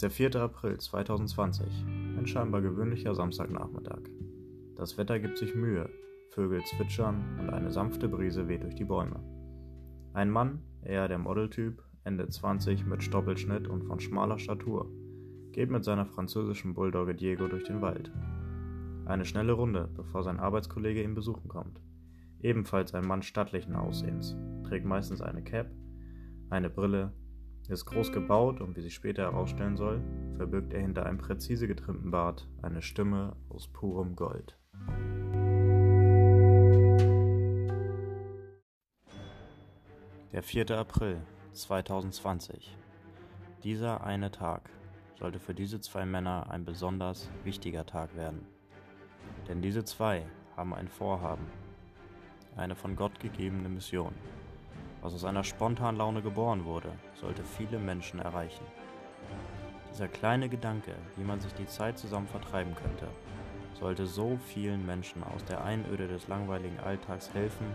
ist der 4. April 2020, ein scheinbar gewöhnlicher Samstagnachmittag. Das Wetter gibt sich Mühe, Vögel zwitschern und eine sanfte Brise weht durch die Bäume. Ein Mann, eher der Modeltyp, Ende 20 mit Stoppelschnitt und von schmaler Statur, geht mit seiner französischen Bulldogge Diego durch den Wald. Eine schnelle Runde, bevor sein Arbeitskollege ihn besuchen kommt. Ebenfalls ein Mann stattlichen Aussehens, trägt meistens eine Cap, eine Brille, ist groß gebaut und wie sich später herausstellen soll, verbirgt er hinter einem präzise getrimmten Bart eine Stimme aus purem Gold. Der 4. April 2020. Dieser eine Tag sollte für diese zwei Männer ein besonders wichtiger Tag werden. Denn diese zwei haben ein Vorhaben, eine von Gott gegebene Mission. Was aus einer spontanen Laune geboren wurde, sollte viele Menschen erreichen. Dieser kleine Gedanke, wie man sich die Zeit zusammen vertreiben könnte, sollte so vielen Menschen aus der Einöde des langweiligen Alltags helfen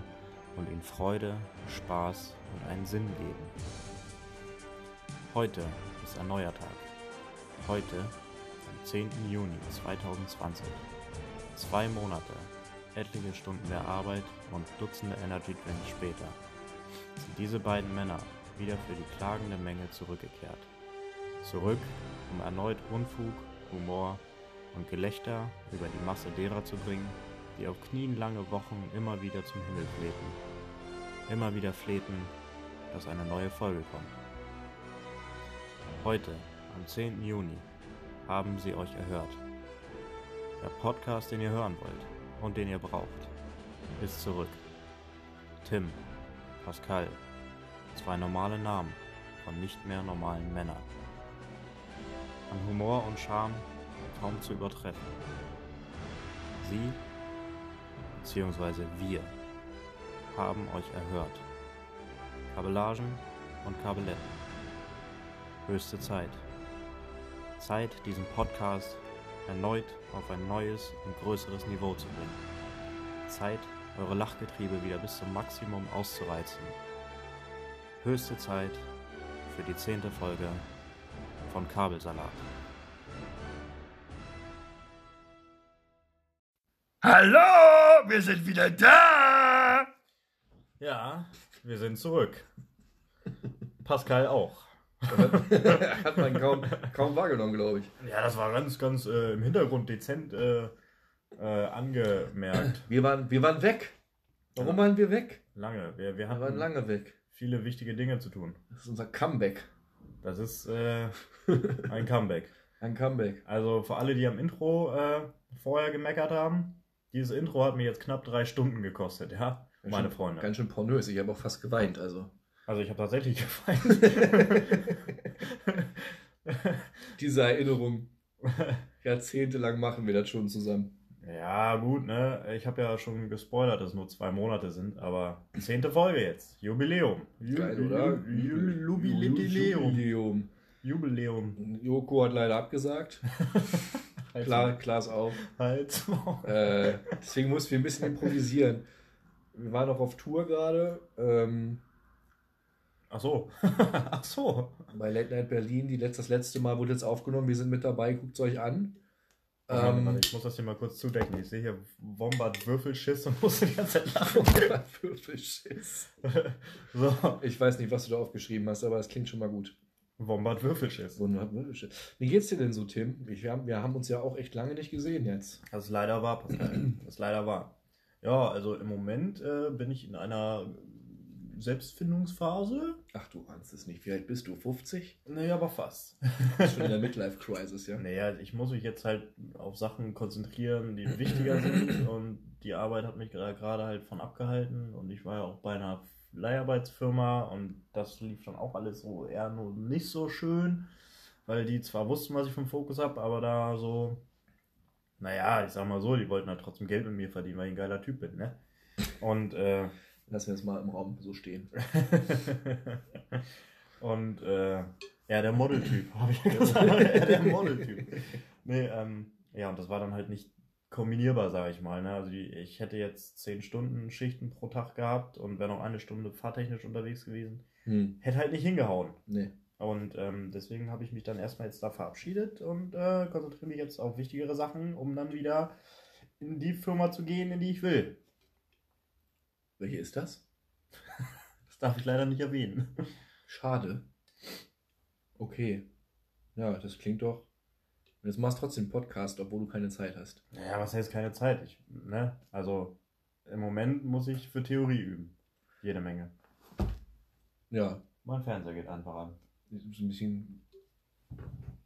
und ihnen Freude, Spaß und einen Sinn geben. Heute ist ein neuer Tag. Heute, am 10. Juni 2020. Zwei Monate, etliche Stunden der Arbeit und Dutzende Energy Drinks später sind diese beiden Männer wieder für die klagende Menge zurückgekehrt. Zurück, um erneut Unfug, Humor und Gelächter über die Masse derer zu bringen, die auf Knien lange Wochen immer wieder zum Himmel flehten. Immer wieder flehten, dass eine neue Folge kommt. Heute, am 10. Juni, haben sie euch erhört. Der Podcast, den ihr hören wollt und den ihr braucht, ist zurück. Tim, Pascal, zwei normale Namen von nicht mehr normalen Männern. An Humor und Charme kaum zu übertreffen. Sie, beziehungsweise wir, haben euch erhört. Kabellagen und Kabeletten. Höchste Zeit. Zeit, diesen Podcast erneut auf ein neues und größeres Niveau zu bringen. Zeit, eure Lachgetriebe wieder bis zum Maximum auszureizen. Höchste Zeit für die zehnte Folge von Kabelsalat. Hallo, wir sind wieder da. Ja, wir sind zurück. Pascal auch. Hat man kaum, kaum wahrgenommen, glaube ich. Ja, das war ganz, ganz äh, im Hintergrund dezent äh, äh, angemerkt. Wir waren, wir waren weg. Warum waren wir weg? Lange. Wir, wir Wir hatten waren lange weg. viele wichtige Dinge zu tun. Das ist unser Comeback. Das ist äh, ein Comeback. Ein Comeback. Also für alle, die am Intro äh, vorher gemeckert haben, dieses Intro hat mir jetzt knapp drei Stunden gekostet, ja, meine schön, Freunde. Ganz schön pornös. Ich habe auch fast geweint. Also Also ich habe tatsächlich geweint. diese Erinnerung. Jahrzehntelang machen wir das schon zusammen. Ja, gut, ne? Ich habe ja schon gespoilert, dass es nur zwei Monate sind, aber zehnte Folge jetzt. Jubiläum. Ju- Geil, oder? Ju- Ju- Jubiläum. Jubiläum. Joko hat leider abgesagt. Klar, Klaas auch. Halt. Äh, deswegen mussten wir ein bisschen improvisieren. Wir waren auch auf Tour gerade ähm, Ach so. Ach so. bei Late Night Berlin. Die letzt, das letzte Mal wurde jetzt aufgenommen. Wir sind mit dabei. Guckt es euch an. Warte, Ähm, warte, ich muss das hier mal kurz zudecken. Ich sehe hier Wombat Würfelschiss und muss die ganze Zeit lachen. Würfelschiss. so. Ich weiß nicht, was du da aufgeschrieben hast, aber es klingt schon mal gut. Wombat Würfelschiss. Wunderbar, Würfelschiss. Wie geht's dir denn so, Tim? Wir, haben, wir haben uns ja auch echt lange nicht gesehen jetzt. Das ist leider wahr, Pascal. Das ist leider wahr. Ja, also im Moment äh, bin ich in einer Selbstfindungsphase. Ach, du ahnst es nicht. Wie alt bist du? 50? Nee, aber fast. Bist schon in der Midlife-Crisis, ja? Naja, ich muss mich jetzt halt auf Sachen konzentrieren, die wichtiger sind. Und die Arbeit hat mich gerade halt von abgehalten. Und ich war ja auch bei einer Leiharbeitsfirma und das lief dann auch alles so eher nur nicht so schön. Weil die zwar wussten, was ich vom Fokus habe, aber da so, naja, ich sag mal so, die wollten halt trotzdem Geld mit mir verdienen, weil ich ein geiler Typ bin, ne? Und äh, Lassen wir das mal im Raum so stehen. und äh, ja, der Modeltyp, habe ich gesagt. ja, der Modeltyp. Nee, ähm, ja, und das war dann halt nicht kombinierbar, sage ich mal. Ne? Also die, ich hätte jetzt 10 Stunden Schichten pro Tag gehabt und wäre noch eine Stunde fahrtechnisch unterwegs gewesen. Hm. Hätte halt nicht hingehauen. Nee. Und ähm, deswegen habe ich mich dann erstmal jetzt da verabschiedet und äh, konzentriere mich jetzt auf wichtigere Sachen, um dann wieder in die Firma zu gehen, in die ich will. Welche ist das? Das darf ich leider nicht erwähnen. Schade. Okay. Ja, das klingt doch. Und jetzt machst du trotzdem einen Podcast, obwohl du keine Zeit hast. Naja, was heißt keine Zeit? Ich, ne? Also im Moment muss ich für Theorie üben. Jede Menge. Ja. Mein Fernseher geht einfach an. Ist ein bisschen,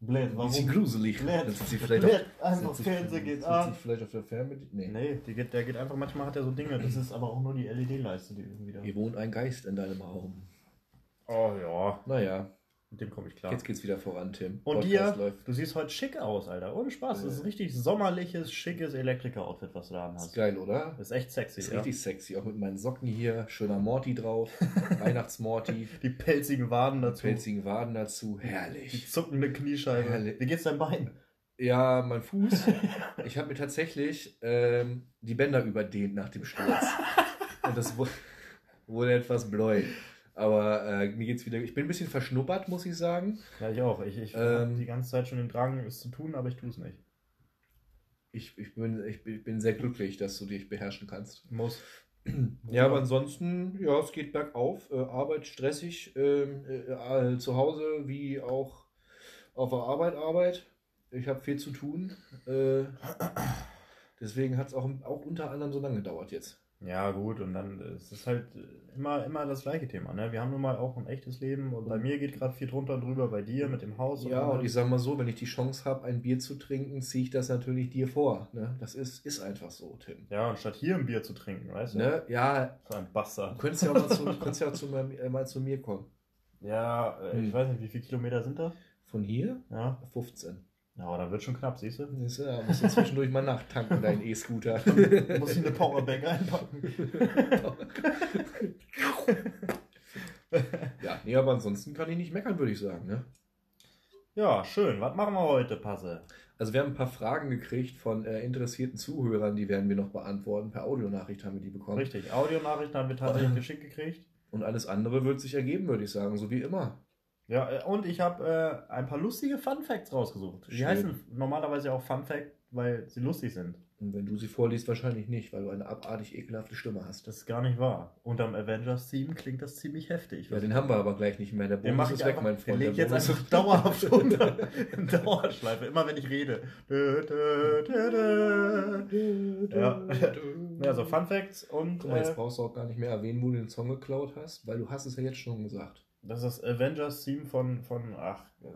Blöd, warum? bisschen gruselig. Blöd. Dann sitzt sie vielleicht Blöd. auf, Einfach Fernseher geht an. sie vielleicht auf der Fernbedienung. Nee. Nee, die geht, der geht einfach, manchmal hat er so Dinge, das ist aber auch nur die LED-Leiste, die irgendwie da. Hier wohnt ein Geist in deinem Raum. Oh ja, Naja, mit dem komme ich klar. jetzt geht's wieder voran, Tim. Und Podcast dir, du siehst heute schick aus, Alter. Ohne Spaß. Das ist ein richtig sommerliches, schickes Elektriker-Outfit, was du da Ist hast. geil, oder? Das ist echt sexy. Ist ja. richtig sexy. Auch mit meinen Socken hier. Schöner Morty drauf. Weihnachtsmorty. Die pelzigen Waden dazu. Pelzigen Waden dazu. Die Herrlich. zuckende Kniescheibe. Herrlich. Wie geht's deinem Bein? Ja, mein Fuß. Ich habe mir tatsächlich ähm, die Bänder überdehnt nach dem Sturz. Und das wu- wurde etwas bläu. Aber äh, mir geht's wieder. Ich bin ein bisschen verschnuppert, muss ich sagen. Ja, ich auch. Ich, ich Ähm. habe die ganze Zeit schon den Drang, es zu tun, aber ich tue es nicht. Ich, ich, bin, ich bin- ich bin sehr glücklich, dass du dich beherrschen kannst. Muss. Ja, aber ansonsten, ja, es geht bergauf. Äh, Arbeit stressig. Ähm, äh, äh, zu Hause wie auch auf der Arbeit Arbeit. Ich habe viel zu tun. Äh, deswegen hat es auch, auch unter anderem so lange gedauert jetzt. Ja, gut, und dann äh, es ist halt äh, immer, immer das gleiche Thema. Ne? Wir haben nun mal auch ein echtes Leben und bei mir geht gerade viel drunter und drüber, bei dir mit dem Haus. Ja, allem. und ich sag mal so, wenn ich die Chance habe, ein Bier zu trinken, ziehe ich das natürlich dir vor. Ne? Das ist, ist einfach so, Tim. ja, und statt hier ein Bier zu trinken, weißt du? Ne? Ja, So ein du Bastard. könntest ja auch mal zu, du könntest ja auch zu, mir- äh, mal zu mir kommen. Ja, äh, Hm. ich weiß nicht, wie viele Kilometer sind das? Von hier? Ja, 15. ja aber da wird schon knapp, siehst du? Siehst du, Da musst du zwischendurch mal nachtanken, deinen E-Scooter. Muss ich eine Powerbank einpacken. ja, nee, aber ansonsten kann ich nicht meckern, würde ich sagen. Ne? Ja, schön. Was machen wir heute, Passe? Also wir haben ein paar Fragen gekriegt von äh, interessierten Zuhörern, die werden wir noch beantworten. Per Audionachricht haben wir die bekommen. Richtig, Audionachrichten haben wir tatsächlich geschickt gekriegt. Und alles andere wird sich ergeben, würde ich sagen, so wie immer. Ja, äh, und ich habe äh, ein paar lustige Fun Facts rausgesucht. Die Schön. heißen normalerweise auch Fun Fact, weil sie lustig sind. Und wenn du sie vorliest, wahrscheinlich nicht, weil du eine abartig ekelhafte Stimme hast. Das ist gar nicht wahr. Unterm Avengers-Team klingt das ziemlich heftig. Ja, den haben wir aber gleich nicht mehr. Der Den Bonus mache ist ich weg, einfach, mein den Freund. leg ich jetzt einfach dauerhaft unter. In Dauerschleife, immer wenn ich rede. Ja. Ja, so Fun Facts und Guck mal, jetzt äh, brauchst du auch gar nicht mehr erwähnen, wo du den Song geklaut hast, weil du hast es ja jetzt schon gesagt. Das ist das Avengers-Team von, von ach, äh,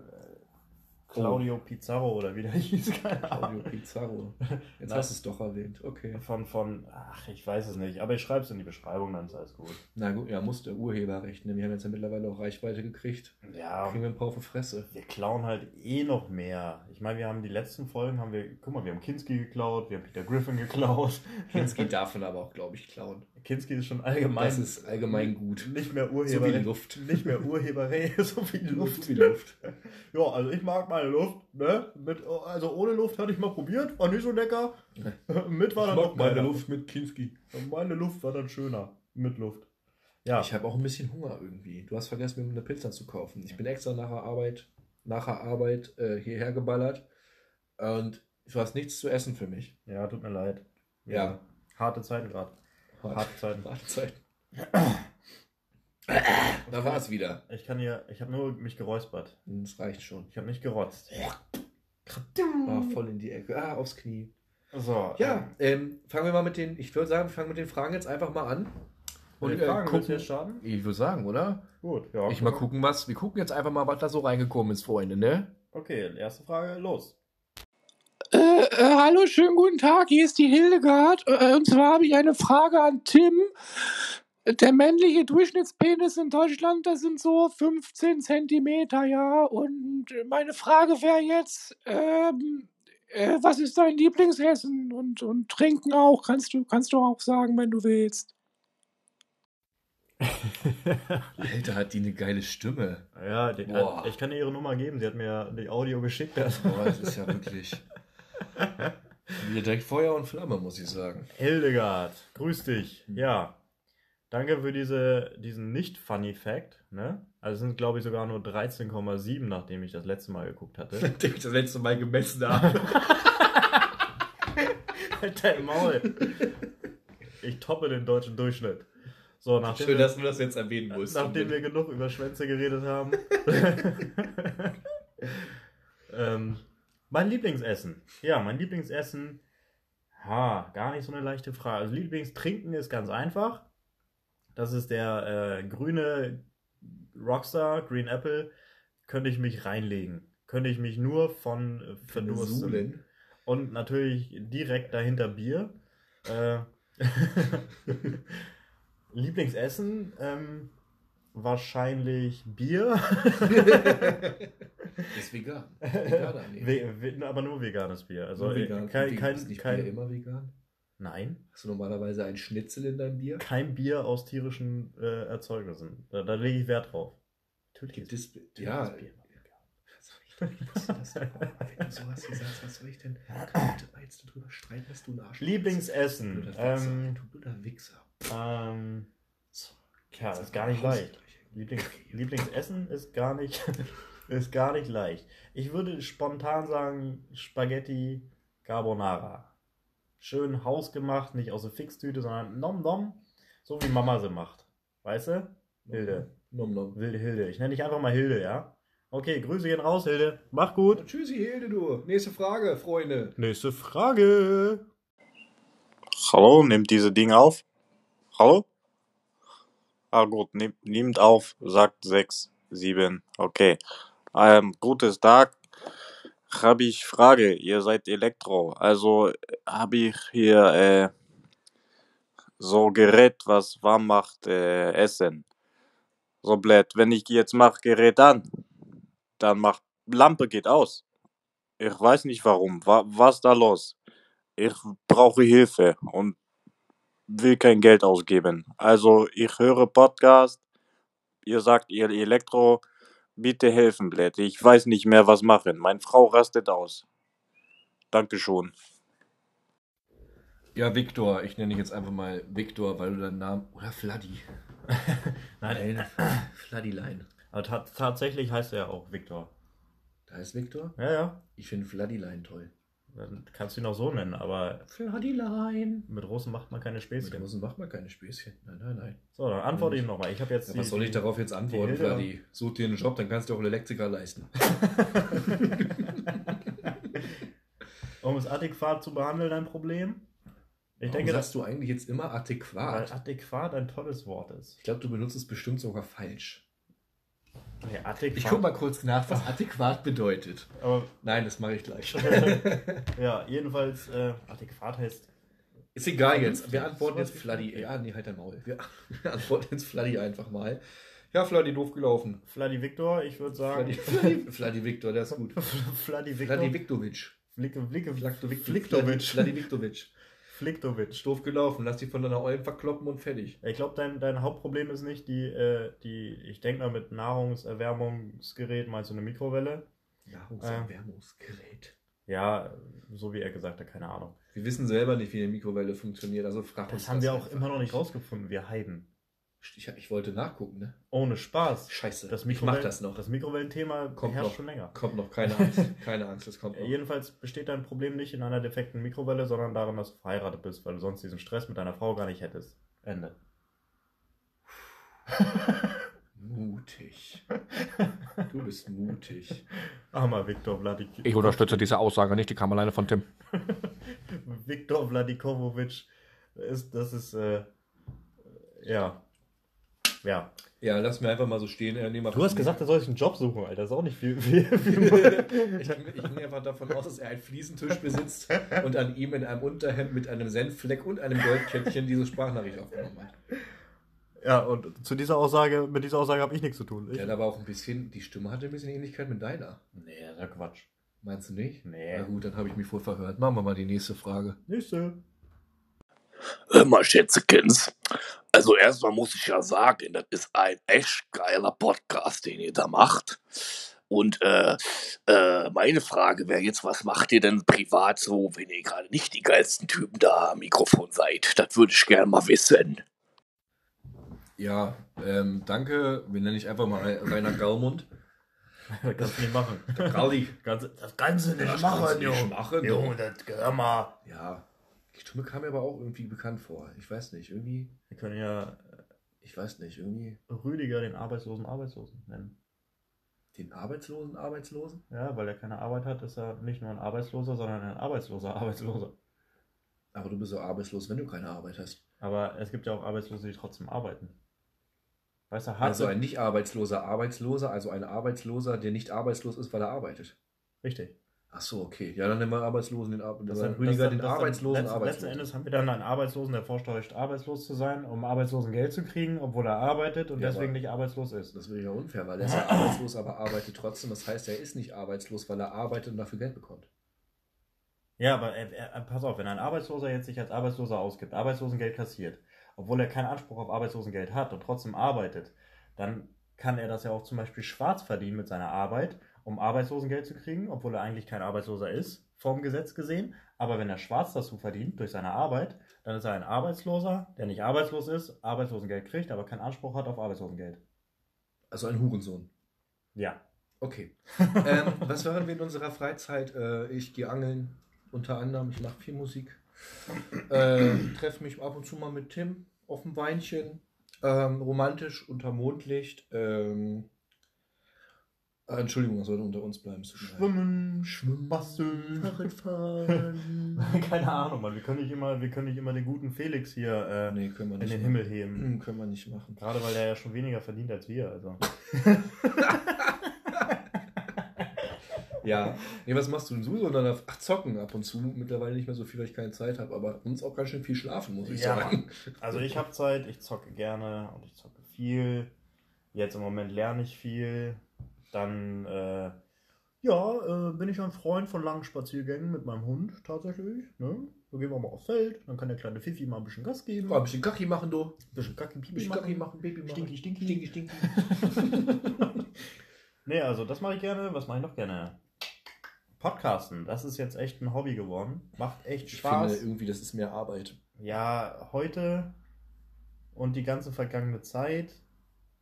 Claudio Pizarro oder wie der hieß, keine Claudio Ahnung. Pizarro. Jetzt hast du es doch erwähnt. Okay. Von, von, ach, ich weiß es nicht, aber ich schreibe es in die Beschreibung, dann ist alles gut. Na gut, ja, muss der Urheberrecht. Ne? Wir haben jetzt ja mittlerweile auch Reichweite gekriegt. Ja, Kriegen wir ein paar auf die Fresse. wir klauen halt eh noch mehr. Ich meine, wir haben die letzten Folgen, haben wir, guck mal, wir haben Kinski geklaut, wir haben Peter Griffin geklaut. Kinski darf man aber auch, glaube ich, klauen. Kinski ist schon allgemein. Das ist allgemein gut. Nicht mehr So Urheber. wie die Luft. Nicht mehr Urheberrecht, so wie Luft. So wie Luft. Ja, also ich mag meine Luft, ne? Mit, also ohne Luft hatte ich mal probiert, war nicht so lecker. Mit war dann noch geiler. mit Kinski. Meine Luft war dann schöner. Mit Luft. Ja, Ich habe auch ein bisschen Hunger irgendwie. Du hast vergessen, mir eine Pizza zu kaufen. Ich bin extra nach der Arbeit, nach der Arbeit äh, hierher geballert. Und du hast nichts zu essen für mich. ja, tut mir leid. Ja. Harte Zeiten gerade. Harte Zeiten. Harte Zeit. Da war es wieder. Ich kann hier, ich habe nur mich geräuspert. Das reicht schon. Ich habe nicht gerotzt. Ah, voll in die Ecke. Ah, aufs Knie. So. Ja, ähm, fangen wir mal mit den, ich würde sagen, wir fangen mit den Fragen jetzt einfach mal an. Und die Fragen, äh, willst du gucken, jetzt starten? ich würde sagen, oder? Gut, ja. Ich mal gucken, was, wir gucken jetzt einfach mal, was da so reingekommen ist, Freunde, ne? Okay, erste Frage, los. Äh, äh, hallo, schönen guten Tag, hier ist die Hildegard. Äh, und zwar habe ich eine Frage an Tim. Der männliche Durchschnittspenis in Deutschland, das sind so 15 Zentimeter, ja. Und meine Frage wäre jetzt, ähm, äh, was ist dein Lieblingsessen? Und, und trinken auch, kannst du, kannst du auch sagen, wenn du willst. Alter, hat die eine geile Stimme. ja, die, ich kann ihr ihre Nummer geben. Sie hat mir die Audio geschickt. Also. Boah, das ist ja wirklich. Wieder direkt Feuer und Flamme, muss ich sagen. Hildegard, grüß dich. Ja. Danke für diese, diesen Nicht-Funny-Fact. Ne? Also es sind, glaube ich, sogar nur 13,7, nachdem ich das letzte Mal geguckt hatte. Nachdem ich das letzte Mal gemessen habe. dein Maul. Ich toppe den deutschen Durchschnitt. So, nachdem, Schön, wir, dass du das jetzt erwähnen musst. nachdem wir genug über Schwänze geredet haben. ähm, mein Lieblingsessen. Ja, mein Lieblingsessen. Ha, gar nicht so eine leichte Frage. Also Lieblingstrinken ist ganz einfach. Das ist der äh, grüne Rockstar, Green Apple. Könnte ich mich reinlegen. Könnte ich mich nur von äh, verdursten. Und natürlich direkt dahinter Bier. Äh, Lieblingsessen? Ähm, wahrscheinlich Bier. Ist vegan. Veganer, nee. Aber nur veganes Bier. Also Nur äh, vegan. kein, kein, ist nicht kein, Bier immer vegan? nein, Hast du normalerweise ein Schnitzel in deinem Bier? kein Bier aus tierischen äh, Erzeugnissen. Da, da lege ich Wert drauf. Natürlich Gibt es, ja, Bier. Was soll ich denn? Wenn du sowas hier sagst, was soll ich denn? Könnte mal jetzt drüber streiten, dass du ein Arsch Lieblingsessen. Du. Ähm, Du blöder Wichser. ähm, So, ja, jetzt ist gar nicht leicht. Lieblings. Lieblingsessen ist gar nicht, ist gar nicht leicht. Ich würde spontan sagen Spaghetti Carbonara. Schön hausgemacht, nicht aus der Fixtüte, sondern nom nom, so wie Mama sie macht. Weißt du? Hilde. Nom nom. Wilde Hilde. Ich nenne dich einfach mal Hilde, ja? Okay, Grüße gehen raus, Hilde. Mach gut. Tschüssi, Hilde, du. Nächste Frage, Freunde. Nächste Frage. Hallo, nimmt diese Ding auf? Hallo? Ah gut, nimmt, auf, sagt 6, 7, okay. Ähm, gutes Tag. Habe ich Frage, ihr seid Elektro. Also habe ich hier äh, so Gerät, was warm macht, äh, Essen. So blöd, wenn ich jetzt mach Gerät an, dann macht Lampe geht aus. Ich weiß nicht warum. Wa was da los? Ich brauche Hilfe und will kein Geld ausgeben. Also ich höre Podcast, ihr sagt ihr Elektro, bitte helfen, blöd. Ich weiß nicht mehr was machen. Meine Frau rastet aus. Dankeschön. Ja, Viktor. Ich nenne dich jetzt einfach mal Viktor, weil du deinen Namen. Oder Fladdy. Nein, Fladdylein. aber ta tatsächlich heißt er ja auch Viktor. Da ist Viktor. Ja, ja. Ich finde Fladdylein toll. Dann kannst du ihn auch so nennen, aber Fladdylein. mit Russen macht man keine Mit Späßchen. Russen macht man keine Späßchen. Nein, nein, nein. So, dann antworte ihm nochmal. Ich habe jetzt Ja, die- was soll ich darauf jetzt antworten, Fladdy? Such dir einen Job, dann kannst du auch einen Elektriker leisten. um es adäquat zu behandeln, dein Problem? Ich Warum denke, dass sagst du eigentlich jetzt immer weil adäquat? adäquat ein tolles Wort ist. Ich glaube, du benutzt es bestimmt sogar falsch. Adäquat. Ich guck mal kurz nach, was adäquat bedeutet. Aber, Nein, das mache ich gleich. ja, jedenfalls, äh, adäquat heißt. Ist egal jetzt. Vernünftig. Wir antworten jetzt Fladdy. Ja, nee, halt dein Maul. Wir antworten jetzt Fladdy einfach mal. Ja, Fladdy, doof gelaufen. Fladdy Victor, ich würde sagen. Fladdy, Fladdy, Fladdy Viktor, der ist gut. Fladdy Victor. Fladdy Viktovic. Flicke, Flicke, Fladdy Fliktovic. Fladdy Viktovic. Fliktovic. Ist doof gelaufen. Lass dich von deiner Eulen verkloppen und fertig. Ich glaube, dein, dein Hauptproblem ist nicht die, äh, die ich denke mal mit Nahrungserwärmungsgerät, meinst du eine Mikrowelle? Nahrungserwärmungsgerät. Ja, so wie er gesagt hat, keine Ahnung. Wir wissen selber nicht, wie eine Mikrowelle funktioniert, also frag uns Das haben wir auch einfach immer noch nicht rausgefunden, wir Heiden. Ich, ich wollte nachgucken, ne? Ohne Spaß. Scheiße. Das ich mach das noch. Das Mikrowellenthema Kommt herrscht noch. schon länger. Kommt noch, keine Angst. Keine Angst, das kommt noch. Jedenfalls besteht dein Problem nicht in einer defekten Mikrowelle, sondern darin, dass du verheiratet bist, weil du sonst diesen Stress mit deiner Frau gar nicht hättest. Ende. Mutig. Du bist mutig. Armer Viktor Vladik Ich unterstütze diese Aussage nicht, die kam alleine von Tim. Viktor Vladikovovic ist, das ist, äh, ja. Ja. Ja, lass mir einfach mal so stehen. Äh, nehm mal- Du hast gesagt, er soll sich einen Job suchen, Alter. Das ist auch nicht viel. viel, viel ich, ich ging einfach davon aus, dass er einen Fliesentisch besitzt und an ihm in einem Unterhemd mit einem Senffleck und einem Goldkettchen diese Sprachnachricht aufgenommen hat. ja, und zu dieser Aussage, mit dieser Aussage habe ich nichts zu tun. Ich, Der hat aber auch ein bisschen, die Stimme hatte ein bisschen Ähnlichkeit mit deiner. nee, das ist ja Quatsch. Meinst du nicht? Nee. Na gut, dann habe ich mich wohl verhört. Machen wir mal die nächste Frage. Nächste. Hör mal, Schätzekins. Also erstmal muss ich ja sagen, das ist ein echt geiler Podcast, den ihr da macht. Und äh, äh, meine Frage wäre jetzt, was macht ihr denn privat so, wenn ihr gerade nicht die geilsten Typen da am Mikrofon seid? Das würde ich gerne mal wissen. Ja, ähm, danke. Wir nennen dich einfach mal Rainer Gaumund. Das kannst du nicht machen. Galli. Kannst, das kannst du nicht Das machen, kannst du nicht Junge. machen, Junge, das hör mal. Ja, die Stimme kam mir aber auch irgendwie bekannt vor. Ich weiß nicht, irgendwie, Wir können ja ich weiß nicht, irgendwie Rüdiger den arbeitslosen Arbeitslosen nennen. den Arbeitslosen, Arbeitslosen? Ja, weil er keine Arbeit hat, ist er nicht nur ein Arbeitsloser, sondern ein arbeitsloser Arbeitsloser. Aber du bist ja arbeitslos, wenn du keine Arbeit hast. Aber es gibt ja auch Arbeitslose, die trotzdem arbeiten. Weißt du, harte, Also ein nicht arbeitsloser Arbeitsloser, also ein Arbeitsloser, der nicht arbeitslos ist, weil er arbeitet. Richtig. Ach so, okay. Ja, dann nehmen wir Arbeitslosen den, Ar Das dann Rüdiger das- den das- Arbeitslosen, letzten, Arbeitslosen. Letzten Endes haben wir dann einen Arbeitslosen, der vortäuscht, arbeitslos zu sein, um Arbeitslosengeld zu kriegen, obwohl er arbeitet und Ja, deswegen nicht arbeitslos ist. Das wäre ja unfair, weil er ist ja arbeitslos, aber arbeitet trotzdem. Das heißt, er ist nicht arbeitslos, weil er arbeitet und dafür Geld bekommt. Ja, aber er, er, pass auf, wenn ein Arbeitsloser jetzt sich als Arbeitsloser ausgibt, Arbeitslosengeld kassiert, obwohl er keinen Anspruch auf Arbeitslosengeld hat und trotzdem arbeitet, dann kann er das ja auch zum Beispiel schwarz verdienen mit seiner Arbeit, um Arbeitslosengeld zu kriegen, obwohl er eigentlich kein Arbeitsloser ist, vom Gesetz gesehen. Aber wenn er schwarz dazu verdient durch seine Arbeit, dann ist er ein Arbeitsloser, der nicht arbeitslos ist, Arbeitslosengeld kriegt, aber keinen Anspruch hat auf Arbeitslosengeld. Also ein Hurensohn. Ja. Okay. ähm, was machen wir in unserer Freizeit? Äh, ich gehe angeln, unter anderem. Ich mache viel Musik. Äh, Treffe mich ab und zu mal mit Tim auf dem Weinchen. Ähm, romantisch unter Mondlicht. Ähm, äh, Entschuldigung, das sollte unter uns bleiben. Schwimmen, Schwimmen, basteln. Fahrradfahren. Keine Ahnung, Mann. Wir können nicht immer, wir können nicht immer den guten Felix hier äh, nee, können wir in den machen. Himmel heben. Hm, können wir nicht machen. Gerade weil der ja schon weniger verdient als wir. Also. Ja. Nee, was machst du denn so? Sondern ach, zocken ab und zu. Mittlerweile nicht mehr so viel, weil ich keine Zeit habe. Aber uns auch ganz schön viel schlafen, muss ich Ja, sagen. Also ich habe Zeit, ich zocke gerne und ich zocke viel. Jetzt im Moment lerne ich viel. Dann äh, ja, äh, bin ich ein Freund von langen Spaziergängen mit meinem Hund tatsächlich. Ne? So gehen wir mal aufs Feld, dann kann der kleine Fifi mal ein bisschen Gas geben. Mal ein bisschen Kacki machen, du. ein bisschen Kacki, Pipi bisschen machen. Kacki machen, Baby machen. Stinky, stinky. Stinky, stinky. Nee, also das mache ich gerne. Was mache ich noch gerne? Podcasten, das ist jetzt echt ein Hobby geworden. Macht echt Ich Spaß. finde irgendwie, das ist mehr Arbeit. Ja, heute und die ganze vergangene Zeit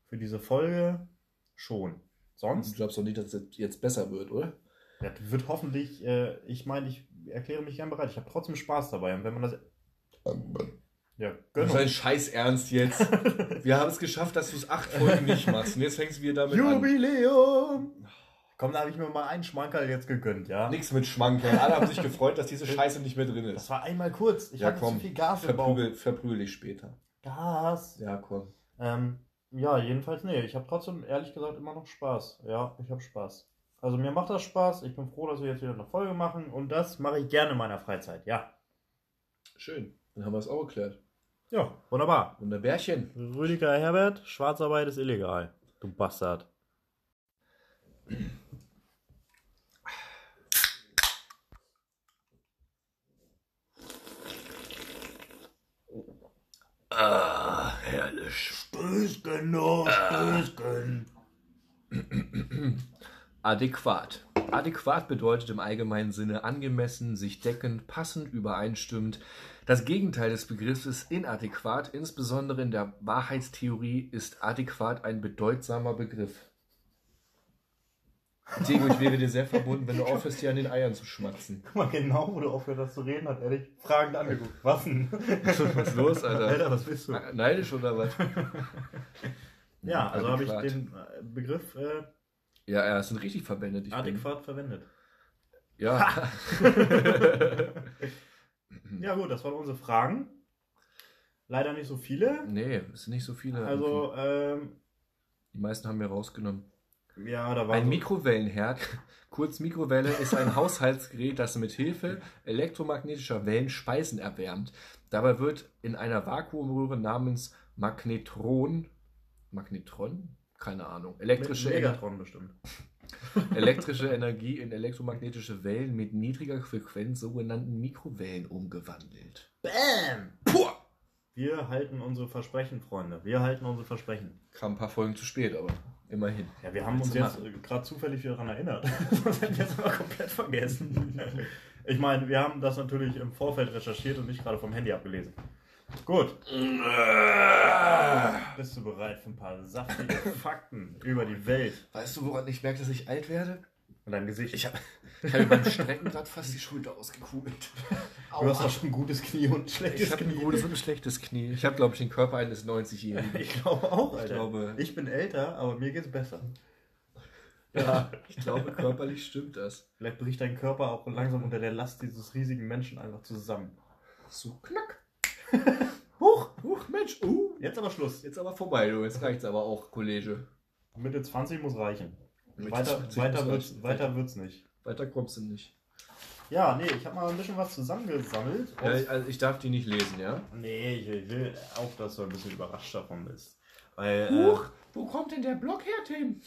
für diese Folge schon. Du Sonst glaubst doch nicht, dass es jetzt besser wird, oder? ja, wird hoffentlich, äh, ich meine, ich erkläre mich gern bereit. Ich habe trotzdem Spaß dabei. Und wenn man das. Ja, Das ist Scheiß Ernst jetzt. Wir haben es geschafft, dass du es acht Folgen nicht machst. Und jetzt fängst du wieder damit an. Jubiläum! Komm, da habe ich mir mal einen Schmankerl jetzt gegönnt, ja? Nix mit Schmankerl. Alle haben sich gefreut, dass diese Scheiße nicht mehr drin Das ist. war einmal kurz. Ich Ja, hatte komm. zu viel Gas im Bauch. Verprügel, verprügel dich später. Gas. Ja, komm. Ähm, ja, jedenfalls, nee, ich habe trotzdem ehrlich gesagt immer noch Spaß. Ja, ich habe Spaß. Also mir macht das Spaß. Ich bin froh, dass wir jetzt wieder eine Folge machen und das mache ich gerne in meiner Freizeit. Ja. Schön. Dann haben wir es auch geklärt. Ja, wunderbar. Wunderbärchen. Rüdiger Herbert, Schwarzarbeit ist illegal. Du Bastard. Ah. Stößchen noch, Stößchen. Adäquat. Adäquat bedeutet im allgemeinen Sinne angemessen, sich deckend, passend, übereinstimmend. Das Gegenteil des Begriffs ist inadäquat. Insbesondere in der Wahrheitstheorie ist adäquat ein bedeutsamer Begriff. Diego, ich wäre dir sehr verbunden, wenn du aufhörst, hier an den Eiern zu schmatzen. Guck mal, genau, wo du aufhört hast zu reden, hat er dich fragend angeguckt. Was denn? Was ist los, Alter? Alter, was bist du? Neidisch oder was? Ja, also habe ich den äh, Begriff äh, Ja, er ist sind richtig verwendet. Ich bin, adäquat verwendet. ja. Ja gut, das waren unsere Fragen. Leider nicht so viele. nee, es sind nicht so viele. Also, ähm, Die meisten haben wir rausgenommen. Ja, da war Ein so, Mikrowellenherd, kurz Mikrowelle, ist ein Haushaltsgerät, das mit Hilfe elektromagnetischer Wellen Speisen erwärmt. Dabei wird in einer Vakuumröhre namens Magnetron, Magnetron? Keine Ahnung. Elektrische, Ener Megatron bestimmt. elektrische Energie in elektromagnetische Wellen mit niedriger Frequenz, sogenannten Mikrowellen, umgewandelt. Bam! Puh! Wir halten unsere Versprechen, Freunde. Wir halten unsere Versprechen. Kam ein paar Folgen zu spät, aber immerhin. Ja, wir haben uns jetzt gerade zufällig wieder daran erinnert. Sonst hätten wir es mal komplett vergessen. Ich meine, wir haben das natürlich im Vorfeld recherchiert und nicht gerade vom Handy abgelesen. Gut. Bist du bereit für ein paar saftige Fakten über die Welt Weißt du, woran ich merke, dass ich alt werde? Und dein Gesicht? Ich habe ich hab beim Strecken gerade fast die Schulter ausgekugelt. du hast auch schon ein gutes Knie und ein schlechtes Ich habe ein Knie. gutes und ein schlechtes Knie. Ich habe, glaube ich, den Körper eines 90-Jährigen. Ich glaube auch, Alter. Ich glaube- ich bin älter, aber mir geht's besser. Ja, ich glaube, körperlich stimmt das. Vielleicht bricht dein Körper auch langsam unter der Last dieses riesigen Menschen einfach zusammen. So, knack. Huch, huch, Mensch. Uh, Jetzt aber Schluss. jetzt aber vorbei, du. Jetzt reicht's aber auch, Kollege. Mitte 20 muss reichen. Weiter, 20 weiter, wird's, weiter wird's nicht. Weiter kommst du nicht. Ja, nee, ich habe mal ein bisschen was zusammengesammelt. Ja, also ich darf die nicht lesen, ja? nee, ich will auch, dass du ein bisschen überrascht davon bist. Weil, Huch, äh, wo kommt denn der Block her, Tim?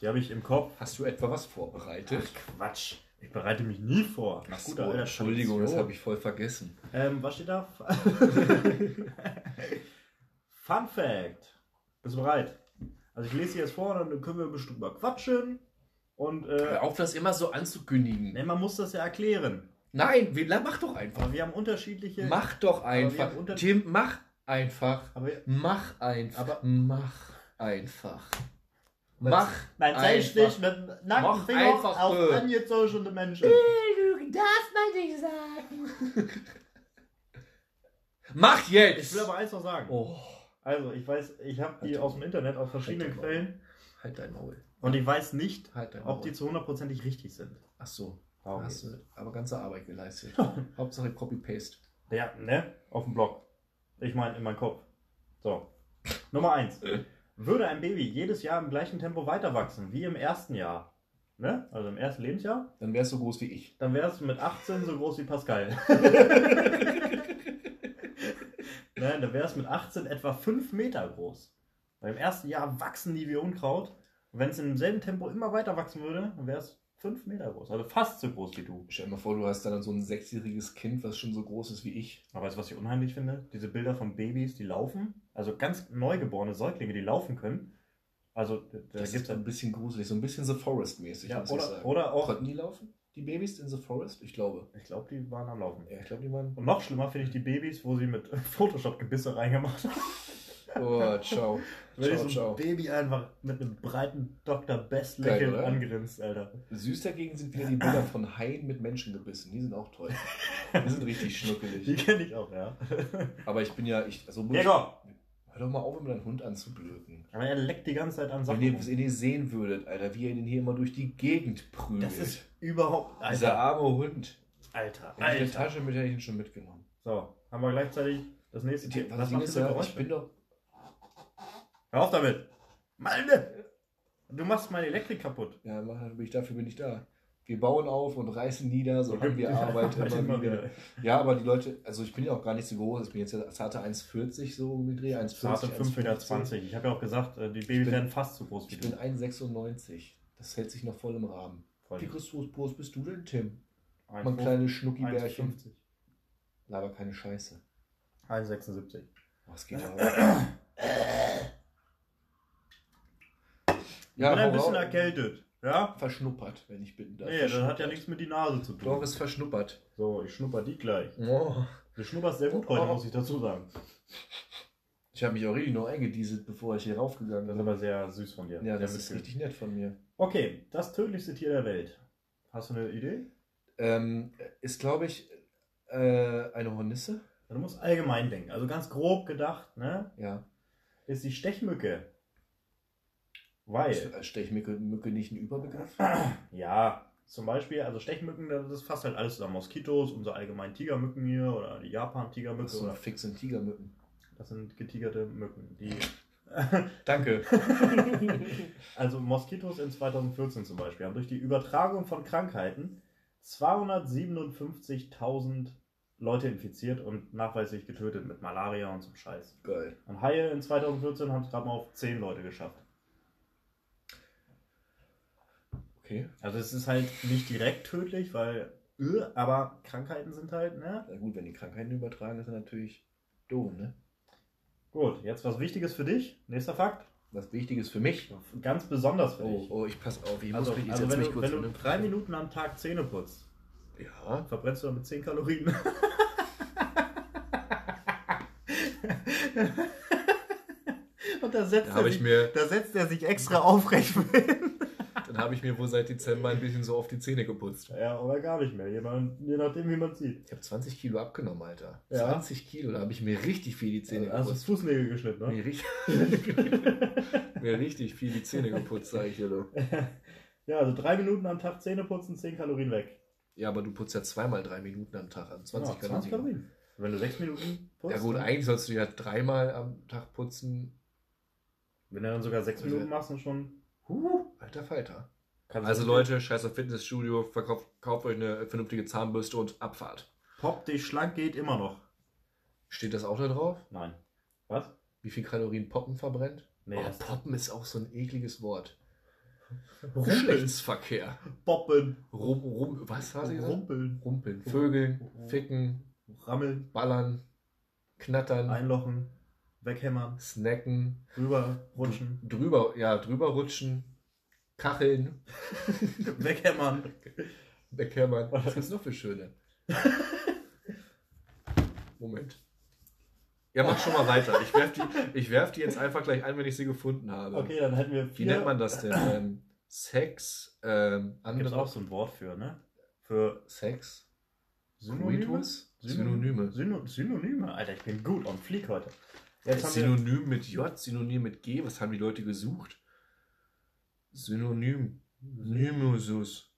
die habe ich im Kopf. Hast du etwa was vorbereitet? Quatsch. Ich bereite mich nie vor. Nach So, guter alter Entschuldigung, das habe ich voll vergessen. Ähm, was steht da? Fun Fact. Bist du bereit? Also ich lese hier jetzt vor, dann können wir bestimmt mal quatschen. Und äh, auf, das immer so anzukündigen. nee, man muss das ja erklären. Nein, wir, mach doch einfach. Aber wir haben unterschiedliche. Mach doch einfach. Tim, mach einfach. Aber Mach einfach. Aber- mach einfach. Mach. Nein, sei einfach. mit Mach Nackenfinger einfach, auf äh. angezogene Menschen. Du darfst man nicht sagen. Mach jetzt! Ich will aber eins noch sagen. Oh, Also, ich weiß, ich habe die aus dem Internet, aus verschiedenen Halt Quellen. halt dein Maul. Und ich weiß nicht, Halt ob die zu hundertprozentig richtig sind. Ach so. Darum Hast geht's. du aber ganze Arbeit geleistet. Hauptsache Copy-Paste. Ja, ne? Auf dem Blog. Ich meine, in meinem Kopf. So. Nummer eins. Würde ein Baby jedes Jahr im gleichen Tempo weiter wachsen wie im ersten Jahr, ne? Also im ersten Lebensjahr, Dann wärst du so groß wie ich. dann wärst du mit 18 so groß wie Pascal. ne, dann wärst du mit 18 etwa 5 Meter groß. Weil im ersten Jahr wachsen die wie Unkraut. Und wenn es in demselben Tempo immer weiter wachsen würde, dann wäre es 5 Meter groß. Also fast so groß wie du. Stell dir mal vor, du hast dann so ein sechsjähriges Kind, was schon so groß ist wie ich. Aber weißt du, was ich unheimlich finde? Diese Bilder von Babys, die laufen. Also ganz neugeborene Säuglinge, die laufen können. Also da Das gibt ist ein bisschen gruselig, so ein bisschen The Forest-mäßig, Ja, oder, oder auch. Konnten die laufen? Die Babys in The Forest? Ich glaube. Ich glaube, die waren am Laufen. Ja, ich glaube, die waren. Und noch schlimmer finde ich die Babys, wo sie mit Photoshop Gebisse reingemacht haben. Oh, ciao. Wenn ich ciao, so ein. Baby einfach mit einem breiten Dr. Best Lächeln angrinst, Alter. Süß dagegen sind wieder die Bilder von Haien mit Menschengebissen. Die sind auch toll. Die sind richtig Die schnuckelig. kenne ich auch, ja. Aber ich bin ja. Ich, also, Diego! Hör doch mal auf, immer deinen Hund anzublöken. Aber er leckt die ganze Zeit an Wenn Sachen. ihr, rum. wenn ihr sehen würdet, Alter, wie er den hier immer durch die Gegend prügelt. Das ist überhaupt. Dieser Alter. arme Hund. Alter. In der Alter. Tasche mit hätte ich ihn schon mitgenommen. So, haben wir gleichzeitig das nächste Thema. was ist diese ja, Geräusche? ich bin doch. Hör auf damit! Malde! Du machst meine Elektrik kaputt. Ja, mach- ich, dafür bin ich da. Wir bauen auf und reißen nieder, so haben wir Arbeit immer, wieder. Ja, aber die Leute, also ich bin ja auch gar nicht so groß, ich bin jetzt ja zarte 1,40 so um die Dreh, 1,40. Zarte 5,20 Meter. 1,50. Ich habe ja auch gesagt, äh, die Babys werden fast so groß wie Ich du. bin 1,96. Das hält sich noch voll im Rahmen. Voll. Wie groß, groß bist du denn, Tim? Ein Mein kleines Schnuckibärchen. 1,50. Laber keine Scheiße. 1,76. Was geht da? Ich bin ein bisschen erkältet. Ja? Verschnuppert, wenn ich bitten darf. Nee, das hat ja nichts mit die Nase zu Doch, tun. ist verschnuppert. So, ich schnupper die gleich. Oh. Du schnupperst sehr gut heute, Oh. muss ich dazu sagen. Ich habe mich auch richtig noch eingedieselt, bevor ich hier raufgegangen Das ist bin. aber sehr süß von dir. Ja, das ist richtig nett von mir. Okay, das tödlichste Tier der Welt. Hast du eine Idee? Ähm, ist, glaube ich, äh, eine Hornisse. Du musst allgemein denken. Also ganz grob gedacht, ne? Ja. Ist die Stechmücke. Weil. Ist äh, Stechmücke Mücke nicht ein Überbegriff? Ja, zum Beispiel, also Stechmücken, das fasst halt alles zusammen. Moskitos, unsere allgemeinen Tigermücken hier oder die Japan-Tigermücke. So oder- fix sind Tigermücken. Das sind getigerte Mücken. Die Danke. also Moskitos in 2014 zum Beispiel haben durch die Übertragung von Krankheiten 257.000 Leute infiziert und nachweislich getötet mit Malaria und so Scheiß. Geil. Und Haie in 2014 haben es gerade mal auf 10 Leute geschafft. Okay. Also es ist halt nicht direkt tödlich, weil, äh, aber Krankheiten sind halt, ne? Na gut, wenn die Krankheiten übertragen, ist das natürlich doof, ne? Gut, jetzt was Wichtiges für dich. Nächster Fakt. Was Wichtiges für mich. Ganz besonders für Oh, dich. oh, ich pass auf, ich Also, muss mich, ich also wenn, mich du, wenn du hin. drei Minuten am Tag Zähne putzt, Ja. verbrennst du damit 10 Kalorien. Und da setzt, Da er sich, mir, da setzt er sich extra aufrecht hin. Habe ich mir wohl seit Dezember ein bisschen so auf die Zähne geputzt. Ja, oder gar nicht mehr, je, nach- je nachdem, wie man sieht. Ich habe 20 Kilo abgenommen, Alter. Ja. 20 Kilo, da habe ich mir richtig viel die Zähne Hast du geputzt. Fußnägel geschnitten, ne? Mir richtig, mir richtig viel die Zähne geputzt, sag ich dir du. Ja, also drei Minuten am Tag Zähne putzen, 10 Kalorien weg. Ja, aber du putzt ja zweimal drei Minuten am Tag an. 20 ja, Kalorien. 20 Kalorien. Wenn du 6 Minuten putzt. Ja gut, dann- eigentlich sollst du ja dreimal am Tag putzen. Wenn du dann sogar 6 Also- Minuten machst, dann schon. Huh, Alter Falter. Kannst Also Leute, scheiß auf Fitnessstudio, verkauft, kauft euch eine vernünftige Zahnbürste und Abfahrt. Pop dich schlank geht immer noch. Steht das auch da drauf? Nein. Was? Wie viel Kalorien Poppen verbrennt? Nee, oh, Poppen ist auch so ein ekliges Wort. Geschlechtsverkehr. Poppen. Rum, rum, was hast du gesagt? Rumpeln. Rumpeln. Vögeln, ficken, Rammeln. ballern, knattern, Einlochen. Weghämmern. snacken, Rüber rutschen. drüber, ja, drüber rutschen, kacheln, Weghämmern. weghämmern. Was gibt's noch für schöne? Moment. Ja, mach schon mal weiter. Ich werf, die, ich werf die jetzt einfach gleich ein, wenn ich sie gefunden habe. Okay, dann hätten wir Wie vier. nennt man das denn? Ähm, Sex, ähm, Gibt es auch so ein Wort für, ne? Für Sex, Synonyme? Synonyme. Syno Synonyme? Alter, ich bin gut on fleek heute. Jetzt Synonym mit J, Synonym mit G. Was haben die Leute gesucht? Synonym. Nymosus.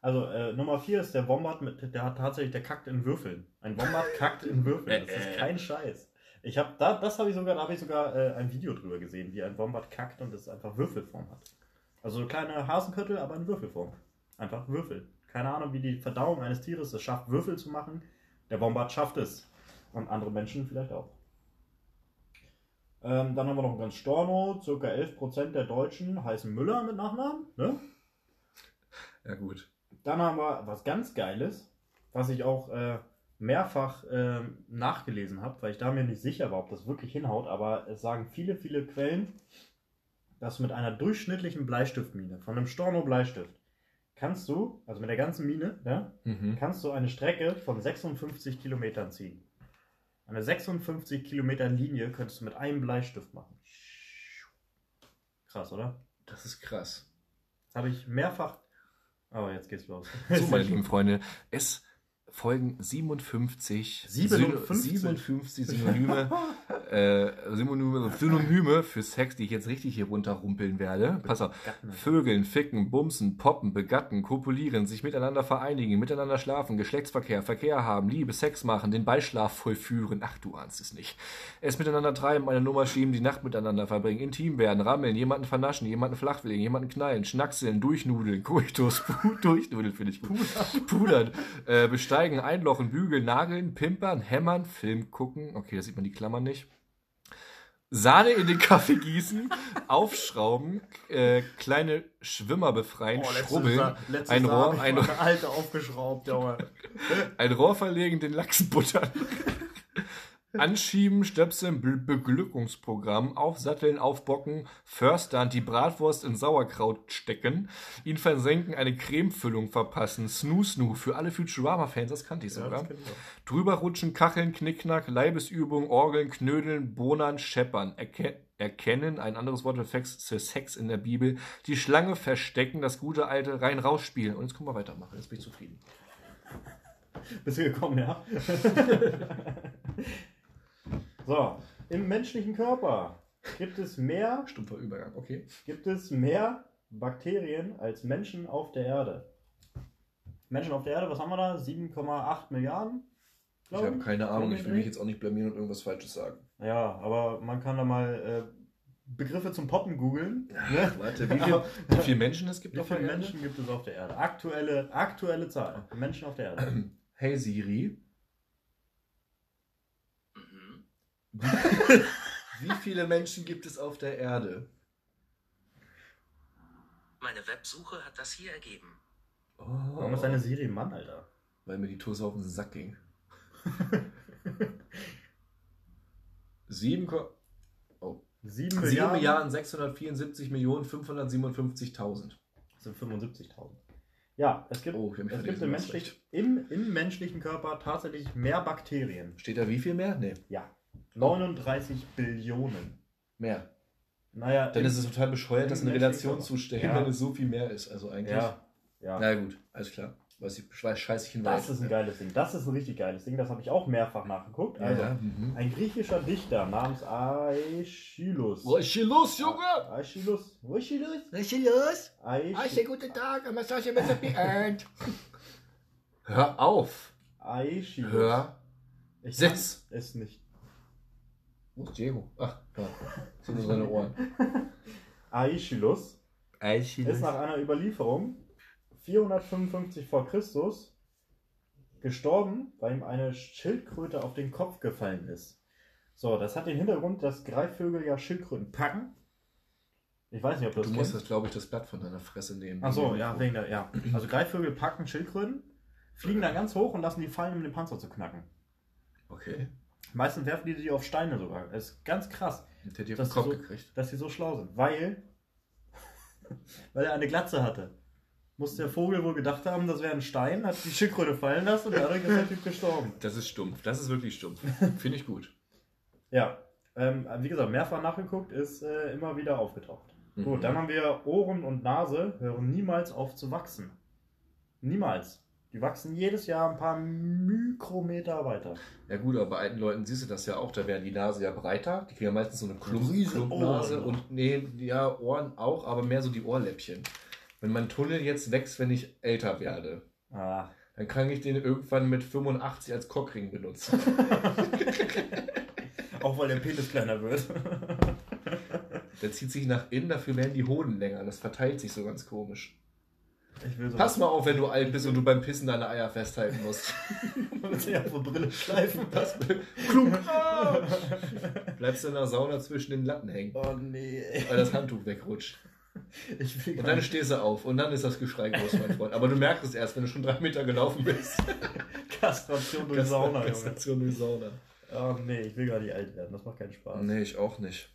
also äh, Nummer 4 ist der Wombat, mit, der hat tatsächlich, der kackt in Würfeln. Ein Wombat kackt in Würfeln. Das ist kein Scheiß. Ich habe da, das habe ich sogar, da habe ich sogar äh, ein Video drüber gesehen, wie ein Wombat kackt und es einfach Würfelform hat. Also kleine Hasenköttel, aber in Würfelform. Einfach Würfel. Keine Ahnung, wie die Verdauung eines Tieres es schafft, Würfel zu machen. Der Wombat schafft es. Und andere Menschen vielleicht auch. Ähm, dann haben wir noch ganz Storno. Circa 11% der Deutschen heißen Müller mit Nachnamen. Ne? Ja, gut. Dann haben wir was ganz Geiles, was ich auch äh, mehrfach ähm, nachgelesen habe, weil ich da mir nicht sicher war, ob das wirklich hinhaut. Aber es sagen viele, viele Quellen, dass mit einer durchschnittlichen Bleistiftmine, von einem Storno-Bleistift, kannst du, also mit der ganzen Mine, ja, Mhm. kannst du eine Strecke von 56 Kilometern ziehen. Eine 56 Kilometer Linie könntest du mit einem Bleistift machen. Krass, oder? Das ist krass. Habe ich mehrfach. Aber jetzt geht's los. So, meine lieben Freunde, es folgen 57, 57? 57 Synonyme, äh, Synonyme, Synonyme für Sex, die ich jetzt richtig hier runterrumpeln werde. Pass auf. Vögeln, ficken, bumsen, poppen, begatten, kopulieren, sich miteinander vereinigen, miteinander schlafen, Geschlechtsverkehr, Verkehr haben, Liebe, Sex machen, den Beischlaf vollführen. Ach, du ahnst es nicht. Es miteinander treiben, eine Nummer schieben, die Nacht miteinander verbringen, intim werden, rammeln, jemanden vernaschen, jemanden flachlegen, jemanden knallen, schnackseln, durchnudeln, Koitus, durchnudeln finde ich gut. Pudern, äh, besteigen, einlochen, bügeln, nageln, pimpern, hämmern, Film gucken. Okay, da sieht man die Klammern nicht. Sahne in den Kaffee gießen, aufschrauben, äh, kleine Schwimmer befreien, schrubbeln, ein Rohr, ein, eine alte aufgeschraubt, ein Rohr verlegen, den Lachs buttern. Anschieben, stöpseln, Be Beglückungsprogramm, aufsatteln, aufbocken, förstern, die Bratwurst in Sauerkraut stecken, ihn versenken, eine Cremefüllung verpassen, Snoo Snoo, für alle Futurama-Fans, das kannte ich sogar. Drüber rutschen, kacheln, knickknack, Leibesübung, Orgeln, knödeln, bonern, scheppern, erke erkennen, ein anderes Wort für Sex, in der Bibel, die Schlange verstecken, das gute alte rein-raus spielen. Und jetzt können wir weitermachen, jetzt bin ich zufrieden. Bist du gekommen, ja? so, im menschlichen Körper gibt es mehr, Stumpfer Übergang, okay. gibt es mehr Bakterien als Menschen auf der Erde. Menschen auf der Erde, was haben wir da? 7,8 Milliarden? Ich habe keine Ahnung, ich will mich jetzt. auch nicht blamieren und irgendwas Falsches sagen. Ja, aber man kann da mal äh, Begriffe zum Poppen googeln. Ne? Warte, wie, viel, wie viele Menschen es gibt Wie auf der viele Erde? Menschen gibt es auf der Erde? Aktuelle, aktuelle Zahl. Menschen auf der Erde. Hey Siri, wie viele Menschen gibt es auf der Erde? Meine Websuche hat das hier ergeben. Oh, Warum ist deine Siri Mann, Alter? Weil mir die Tusse auf den Sack ging. Sieben, Ko- oh. 7 7 Milliarden, Milliarden 674 Millionen 557.000. sind 75.000. Ja, es gibt, Oh, es gibt im, menschlich, im, im menschlichen Körper tatsächlich mehr Bakterien. Steht da wie viel mehr? Nee. Ja, 39 Billionen. Mehr. Naja, Dann ist es total bescheuert, das in Relation zu stellen, Ja. wenn es so viel mehr ist. Also eigentlich. Ja, ja. Na gut, alles klar. Weiß ich, weiß scheiß ich hinweis. Das ist ein geiles Ding. Das ist ein richtig geiles Ding. Das habe ich auch mehrfach nachgeguckt. Also, ja, mhm. ein griechischer Dichter namens Aeschylus. Was ist hier los, Junge? Aeschylus. Aeschylus? Was ist hier los? Aeschylus. guten Tag, Massage mit Happy End. Hör auf. Aeschylus. Hör. Ich Sitz. kann es nicht. Wo ist Diego? Ach, ja. sind nur seine Ohren. Aeschylus ist nach einer Überlieferung 455 vor Christus gestorben, weil ihm eine Schildkröte auf den Kopf gefallen ist. So, das hat den Hintergrund, dass Greifvögel ja Schildkröten packen. Ich weiß nicht, ob du das Du musst das, glaube ich, das Blatt von deiner Fresse nehmen. Ach so, ja, wegen der, ja. Also Greifvögel packen Schildkröten, fliegen dann ganz hoch und lassen die fallen, um den Panzer zu knacken. Okay. Meistens werfen die sich auf Steine sogar. Das ist ganz krass, Jetzt hätte ich Das auf den Kopf so- gekriegt. dass die so schlau sind. Weil, weil er eine Glatze hatte. Muss der Vogel wohl gedacht haben, das wäre ein Stein, hat die Schildkröte fallen lassen und dadurch ist der Typ gestorben. Das ist stumpf. Das ist wirklich stumpf. Finde ich gut. Ja, ähm, wie gesagt, mehrfach nachgeguckt, ist äh, immer wieder aufgetaucht. Mhm. Gut, dann haben wir Ohren und Nase, hören niemals auf zu wachsen. Niemals. Die wachsen jedes Jahr ein paar Mikrometer weiter. Ja gut, aber bei alten Leuten siehst du das ja auch, da werden die Nase ja breiter. Die kriegen ja meistens so eine Klump, Riesen Klumpnase Ohren. und nee, ja, Ohren auch, aber mehr so die Ohrläppchen. Wenn mein Tunnel jetzt wächst, wenn ich älter werde, Ah. dann kann ich den irgendwann mit 85 als Cockring benutzen. Auch weil der Penis kleiner wird. Der zieht sich nach innen, dafür werden die Hoden länger. Das verteilt sich so ganz komisch. Pass mal auf, wenn du alt bist und du beim Pissen deine Eier festhalten musst. mit der Brille schleifen. Pass. Ah! Bleibst du in der Sauna zwischen den Latten hängen, Oh nee. weil das Handtuch wegrutscht. Ich will Und dann stehst du auf und dann ist das Geschrei groß, mein Freund. Aber du merkst es erst, wenn du schon drei Meter gelaufen bist. Kastration durch Sauna. Kastration durch Sauna. Oh nee, ich will gar nicht alt werden. Das macht keinen Spaß. Nee, ich auch nicht.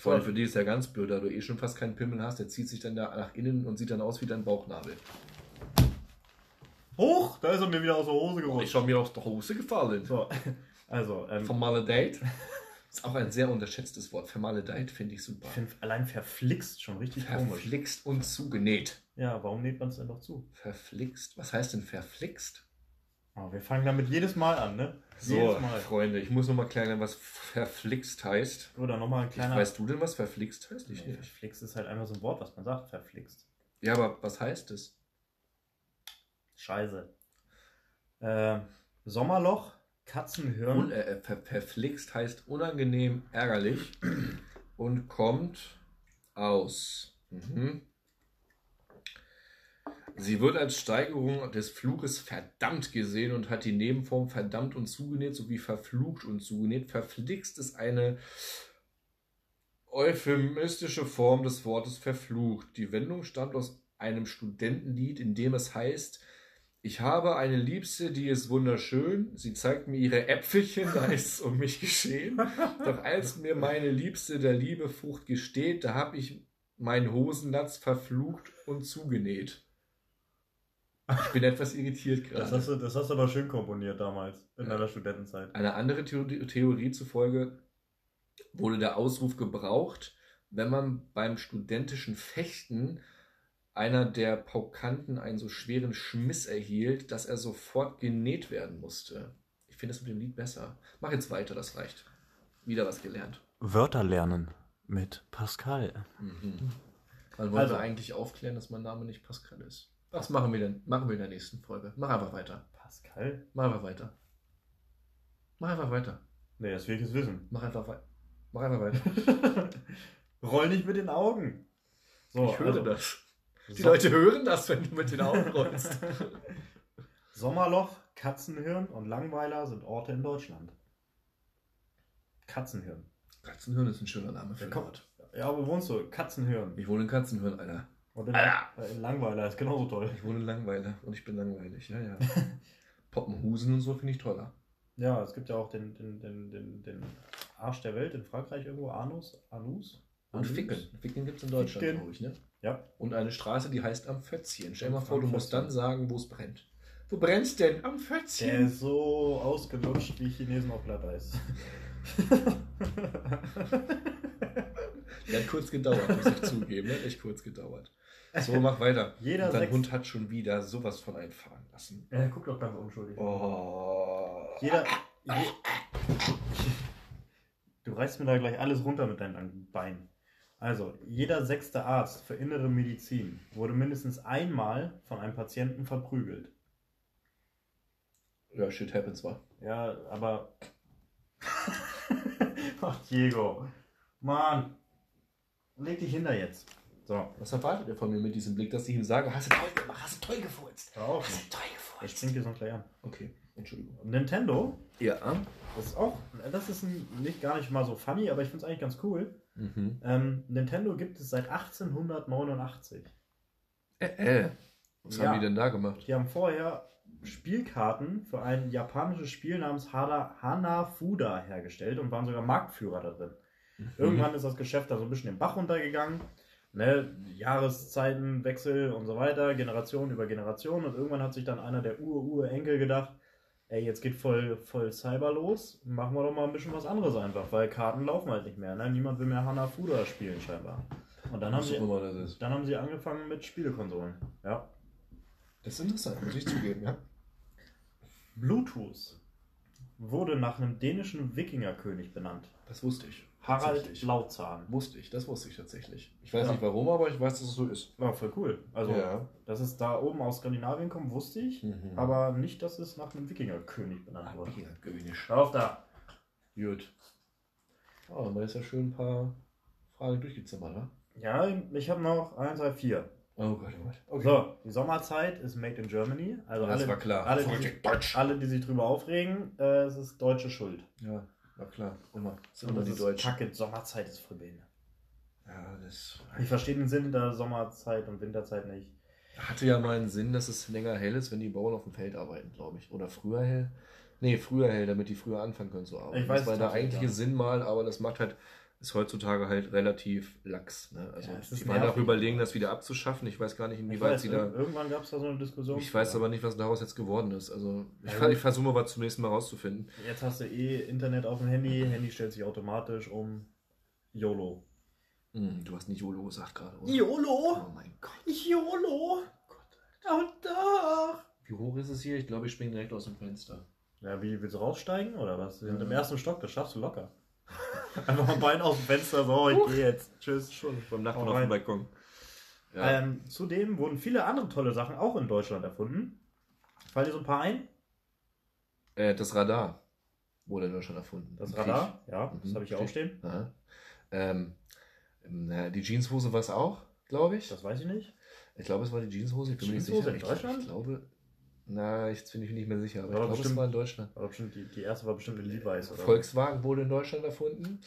Vor allem für die ist ja ganz blöd, da du eh schon fast keinen Pimmel hast, der zieht sich dann da nach innen und sieht dann aus wie dein Bauchnabel. Hoch! Da ist er mir wieder aus der Hose Ich gerutscht. habe mir aus der Hose gefallen. So, also, ähm, Vermaledeit. Ist auch ein sehr unterschätztes Wort. Vermaledeit finde ich super. ich finde allein verflixt schon richtig komisch. Verflixt und zugenäht. Ja, warum näht man es denn noch zu? Verflixt? Was heißt denn verflixt? Oh, wir fangen damit jedes Mal an, ne? So, Jedes Mal. Freunde, ich muss nochmal klären, was verflixt heißt. Oder nochmal ein kleiner. Weißt du denn, was verflixt heißt? Ich Nee, nicht. verflixt ist halt einfach so ein Wort, was man sagt. Verflixt. Ja, aber was heißt es? Scheiße. Äh, Sommerloch, Katzenhirn. Un äh, ver verflixt heißt unangenehm, ärgerlich und kommt aus. Mhm. Sie wird als Steigerung des Fluges verdammt gesehen und hat die Nebenform verdammt und zugenäht sowie verflucht und zugenäht. Verflixt ist eine euphemistische Form des Wortes verflucht. Die Wendung stammt aus einem Studentenlied, in dem es heißt, ich habe eine Liebste, die ist wunderschön. Sie zeigt mir ihre Äpfelchen, da ist es um mich geschehen. Doch als mir meine Liebste der Liebe Frucht gesteht, da habe ich meinen Hosenlatz verflucht und zugenäht. Ich bin etwas irritiert Das gerade. hast, du, das hast du aber schön komponiert damals, in deiner Studentenzeit. Eine andere Theorie, Theorie zufolge wurde der Ausruf gebraucht, wenn man beim studentischen Fechten einer der Paukanten einen so schweren Schmiss erhielt, dass er sofort genäht werden musste. Ich finde das mit dem Lied besser. Mach jetzt weiter, das reicht. Wieder was gelernt. Wörter lernen mit Pascal. Mhm. Man wollte Also- eigentlich aufklären, dass mein Name nicht Pascal ist. Was machen wir denn? Machen wir in der nächsten Folge. Mach einfach weiter. Pascal? Mach einfach weiter. Mach einfach weiter. Nee, das will ich jetzt wissen. Mach einfach weiter. Mach einfach weiter. Roll nicht mit den Augen. So, ich höre also, das. Die So- Leute hören das, wenn du mit den Augen rollst. Sommerloch, Katzenhirn und Langweiler sind Orte in Deutschland. Katzenhirn. Katzenhirn ist ein schöner Name für Ja. Ort. Ja, wo wohnst du? Katzenhirn. Ich wohne in Katzenhirn, Alter. Und in, Alter. in Langweiler ist genauso toll. Ich wohne in Langweiler und ich bin langweilig. Ja, ja. Poppenhusen und so finde ich toller. Ja, es gibt ja auch den, den, den, den, den Arsch der Welt in Frankreich irgendwo, Anus. Anus? Und Anus? Ficken. Ficken gibt es in Deutschland, glaube ich, ne? Ja. Und eine Straße, die heißt am Fötzchen. Stell dir mal vor, du musst dann sagen, wo es brennt. Wo brennst denn? Am Der Fötzchen. ist so ausgelutscht wie Chinesen auf Glatteis. Der hat kurz gedauert, muss ich zugeben. Der hat echt kurz gedauert. So, mach weiter. Jeder Und Dein sechs- Hund hat schon wieder sowas von einfahren lassen. Er guckt doch ganz unschuldig. Oh. Jeder. Je, du reißt mir da gleich alles runter mit deinen Beinen. Also, jeder sechste Arzt für innere Medizin wurde mindestens einmal von einem Patienten verprügelt. Ja, shit happens, wa? Ja, aber. Ach, Diego. Mann. Leg dich hinter jetzt. So. Was erwartet ihr von mir mit diesem Blick, dass ich ihm sage, hast du toll gemacht, hast du toll gefurzt? Auf. Hast du toll Ich gefurzt? spring dir sonst gleich an. Okay, Entschuldigung. Nintendo, Ja. das ist auch. Das ist ein, nicht gar nicht mal so funny, aber ich finde es eigentlich ganz cool. Mhm. Ähm, Nintendo gibt es seit 1889. Äh, äh. Was Ja. haben die denn da gemacht? Die haben vorher Spielkarten für ein japanisches Spiel namens Hana, Hanafuda hergestellt und waren sogar Marktführer da drin. Irgendwann ist das Geschäft da so ein bisschen den Bach runtergegangen. Ne, Jahreszeitenwechsel und so weiter, Generation über Generation. Und irgendwann hat sich dann einer der Ur-Urenkel gedacht, ey, jetzt geht voll, voll Cyber los, machen wir doch mal ein bisschen was anderes einfach, weil Karten laufen halt nicht mehr. Ne? Niemand will mehr Hanafuda spielen scheinbar. Und dann haben, sie, dann haben sie angefangen mit Spielekonsolen. Ja. Das ist interessant, muss ich zugeben, ja. Bluetooth wurde nach einem dänischen Wikingerkönig benannt. Das wusste ich. Harald. Lautzahn. Wusste ich, das wusste ich tatsächlich. Ich weiß Ja. nicht warum, aber ich weiß, dass es so ist. Ja, voll cool. Also, Ja. dass es da oben aus Skandinavien kommt, wusste ich. Mhm. Aber nicht, dass es nach einem Wikingerkönig benannt wurde. König. Schau auf da. Gut. Oh, dann ist ja schön ein paar Fragen durchgezimmert, ne? Ja, ich habe noch 1, 2, 4. Oh Gott, oh Gott. Okay. So, die Sommerzeit ist made in Germany. Also das alle, war klar. Alle, die, Deutsch. alle, die sich drüber aufregen, äh, es ist deutsche Schuld. Ja, war klar. Immer. Das sind Und immer die ist Deutschen. Kacke, Sommerzeit ist voll behindert. Ja, das Ich verstehe den Sinn der Sommerzeit und Winterzeit nicht. hatte ja mal einen Sinn, dass es länger hell ist, wenn die Bauern auf dem Feld arbeiten, glaube ich. Oder früher hell. Nee, früher hell, damit die früher anfangen können zu arbeiten. Ich weiß das war der eigentliche. Sinn mal, aber das macht halt, ist heutzutage halt relativ lax. Ne? Also Ja, die waren auch überlegen, das wieder abzuschaffen. Ich weiß gar nicht, Ich inwieweit weiß, sie da. ir- irgendwann gab es da so eine Diskussion. Ich weiß aber nicht, was daraus jetzt geworden ist. Also ich, Ja, ich versuche mal was zum nächsten Mal rauszufinden. Jetzt hast du eh Internet auf dem Handy. Handy stellt sich automatisch um. YOLO. Hm, du hast nicht YOLO gesagt gerade, oder? YOLO? Oh mein Gott. YOLO? Und da. Wie hoch ist es hier? Ich glaube, ich springe direkt aus dem Fenster. Ja, wie willst du raussteigen oder was? Ja. im ersten Stock, das schaffst du locker. Einfach mal Bein aus dem Fenster, so, ich gehe jetzt. Tschüss. Schon beim Nachbarn auf dem Balkon. Ja. Ähm, zudem wurden viele andere tolle Sachen auch in Deutschland erfunden. Fallen dir so ein paar ein? Äh, das Radar wurde in Deutschland erfunden. Das Radar? Ja, Mhm, das habe ich hier auch stehen. Ähm, na, die Jeanshose war es auch, glaube ich. Das weiß ich nicht. Ich glaube, es war die Jeanshose. Ich bin mir nicht Jeanshose sicher. in Deutschland? Ich, ich glaube, na, jetzt bin ich mir nicht mehr sicher, aber Aber ich glaube, es war in Deutschland. Aber bestimmt, die, die erste war bestimmt in Levi's oder Volkswagen wurde in Deutschland erfunden.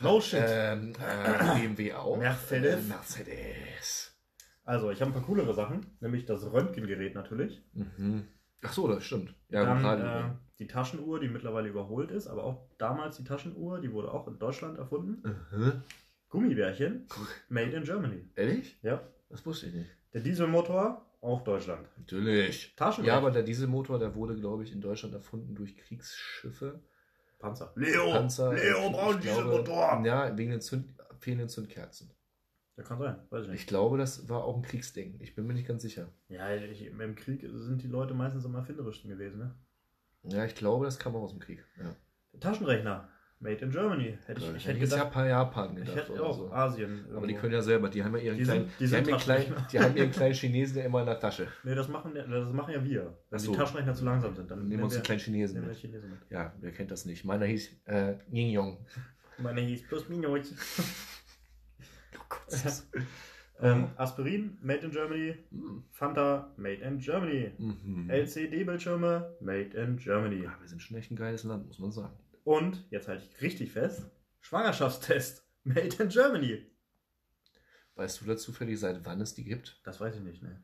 No shit. Ähm, äh, BMW auch. Mercedes. Äh, Mercedes. Also, ich habe ein paar coolere Sachen, nämlich das Röntgengerät natürlich. Mhm. Ach so, das stimmt. Ja, Dann äh, die Taschenuhr, die mittlerweile überholt ist, aber auch damals die Taschenuhr, die wurde auch in Deutschland erfunden. Mhm. Gummibärchen, made in Germany. Ehrlich? Ja. Das wusste ich nicht. Der Dieselmotor, auch Deutschland. Natürlich. Taschenrechner. Ja, aber der Dieselmotor, der wurde, glaube ich, in Deutschland erfunden durch Kriegsschiffe. Panzer. Leo! Panzer. Leo braucht Dieselmotor! Ja, wegen den Zünd fehlenden Zündkerzen. Ja, kann sein, weiß ich nicht. Ich glaube, das war auch ein Kriegsding. Ich bin mir nicht ganz sicher. Ja, ich, im Krieg sind die Leute meistens am erfinderischsten gewesen, ne? Ja, ich glaube, das kam auch aus dem Krieg. Ja. Taschenrechner, made in Germany. Hätte ich, ich hätte jetzt gedacht, Japan, Japan ich gedacht. hätte oder auch so. Asien. Aber die irgendwo. können ja selber, die haben ja ihren Die kleinen, sind- die die, sind haben ihren kleinen, Taschenrechner. die haben ihren kleinen Chinesen ja immer in der Tasche. Nee, das machen, ja- das machen ja wir. Wenn so. die Taschenrechner zu langsam sind, dann nehmen wir uns einen kleinen Chinesen mit. Chinesen mit. Ja, wer kennt das nicht? Meiner hieß äh, Ying Yong. Meine hieß plus minus. Oh ähm, Aspirin, made in Germany. Mhm. Fanta, made in Germany. Mhm. LCD-Bildschirme, made in Germany. Ja, wir sind schon echt ein geiles Land, muss man sagen. Und, jetzt halte ich richtig fest, Schwangerschaftstest, made in Germany. Weißt du da zufällig, seit wann es die gibt? Das weiß ich nicht, ne?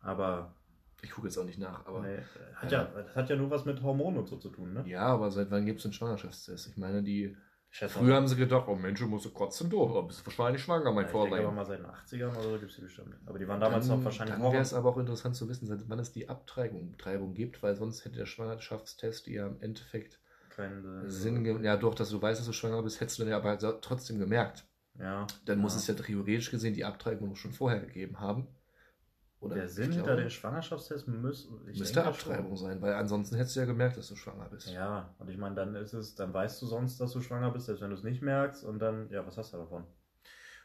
Aber, Ich gucke jetzt auch nicht nach, aber. nee, hat ja, das hat ja nur was mit Hormonen und so zu tun, ne? Ja, aber seit wann gibt es den Schwangerschaftstest? Ich meine, die, Ich schätze Früher haben sie gedacht, oh Mensch, du musst kotzen, du, oh, bist wahrscheinlich schwanger, mein ich denke aber Vorlein. mal seit den 80ern oder so gibt es die bestimmt. Aber die waren damals auch wahrscheinlich Dann wäre es aber auch interessant zu wissen, seit wann es die Abtreibung Treibung gibt, weil sonst hätte der Schwangerschaftstest ja im Endeffekt keinen Sinn ge- Ja, doch, dass du weißt, dass du schwanger bist, hättest du dann ja aber trotzdem gemerkt. Ja. Dann muss Ja. es ja theoretisch gesehen die Abtreibung schon vorher gegeben haben. Oder Der Sinn hinter den Schwangerschaftstests müß, ich müsste Abtreibung sein, weil ansonsten hättest du ja gemerkt, dass du schwanger bist. Ja, und ich meine, dann ist es, dann weißt du sonst, dass du schwanger bist, selbst wenn du es nicht merkst und dann, ja, was hast du davon?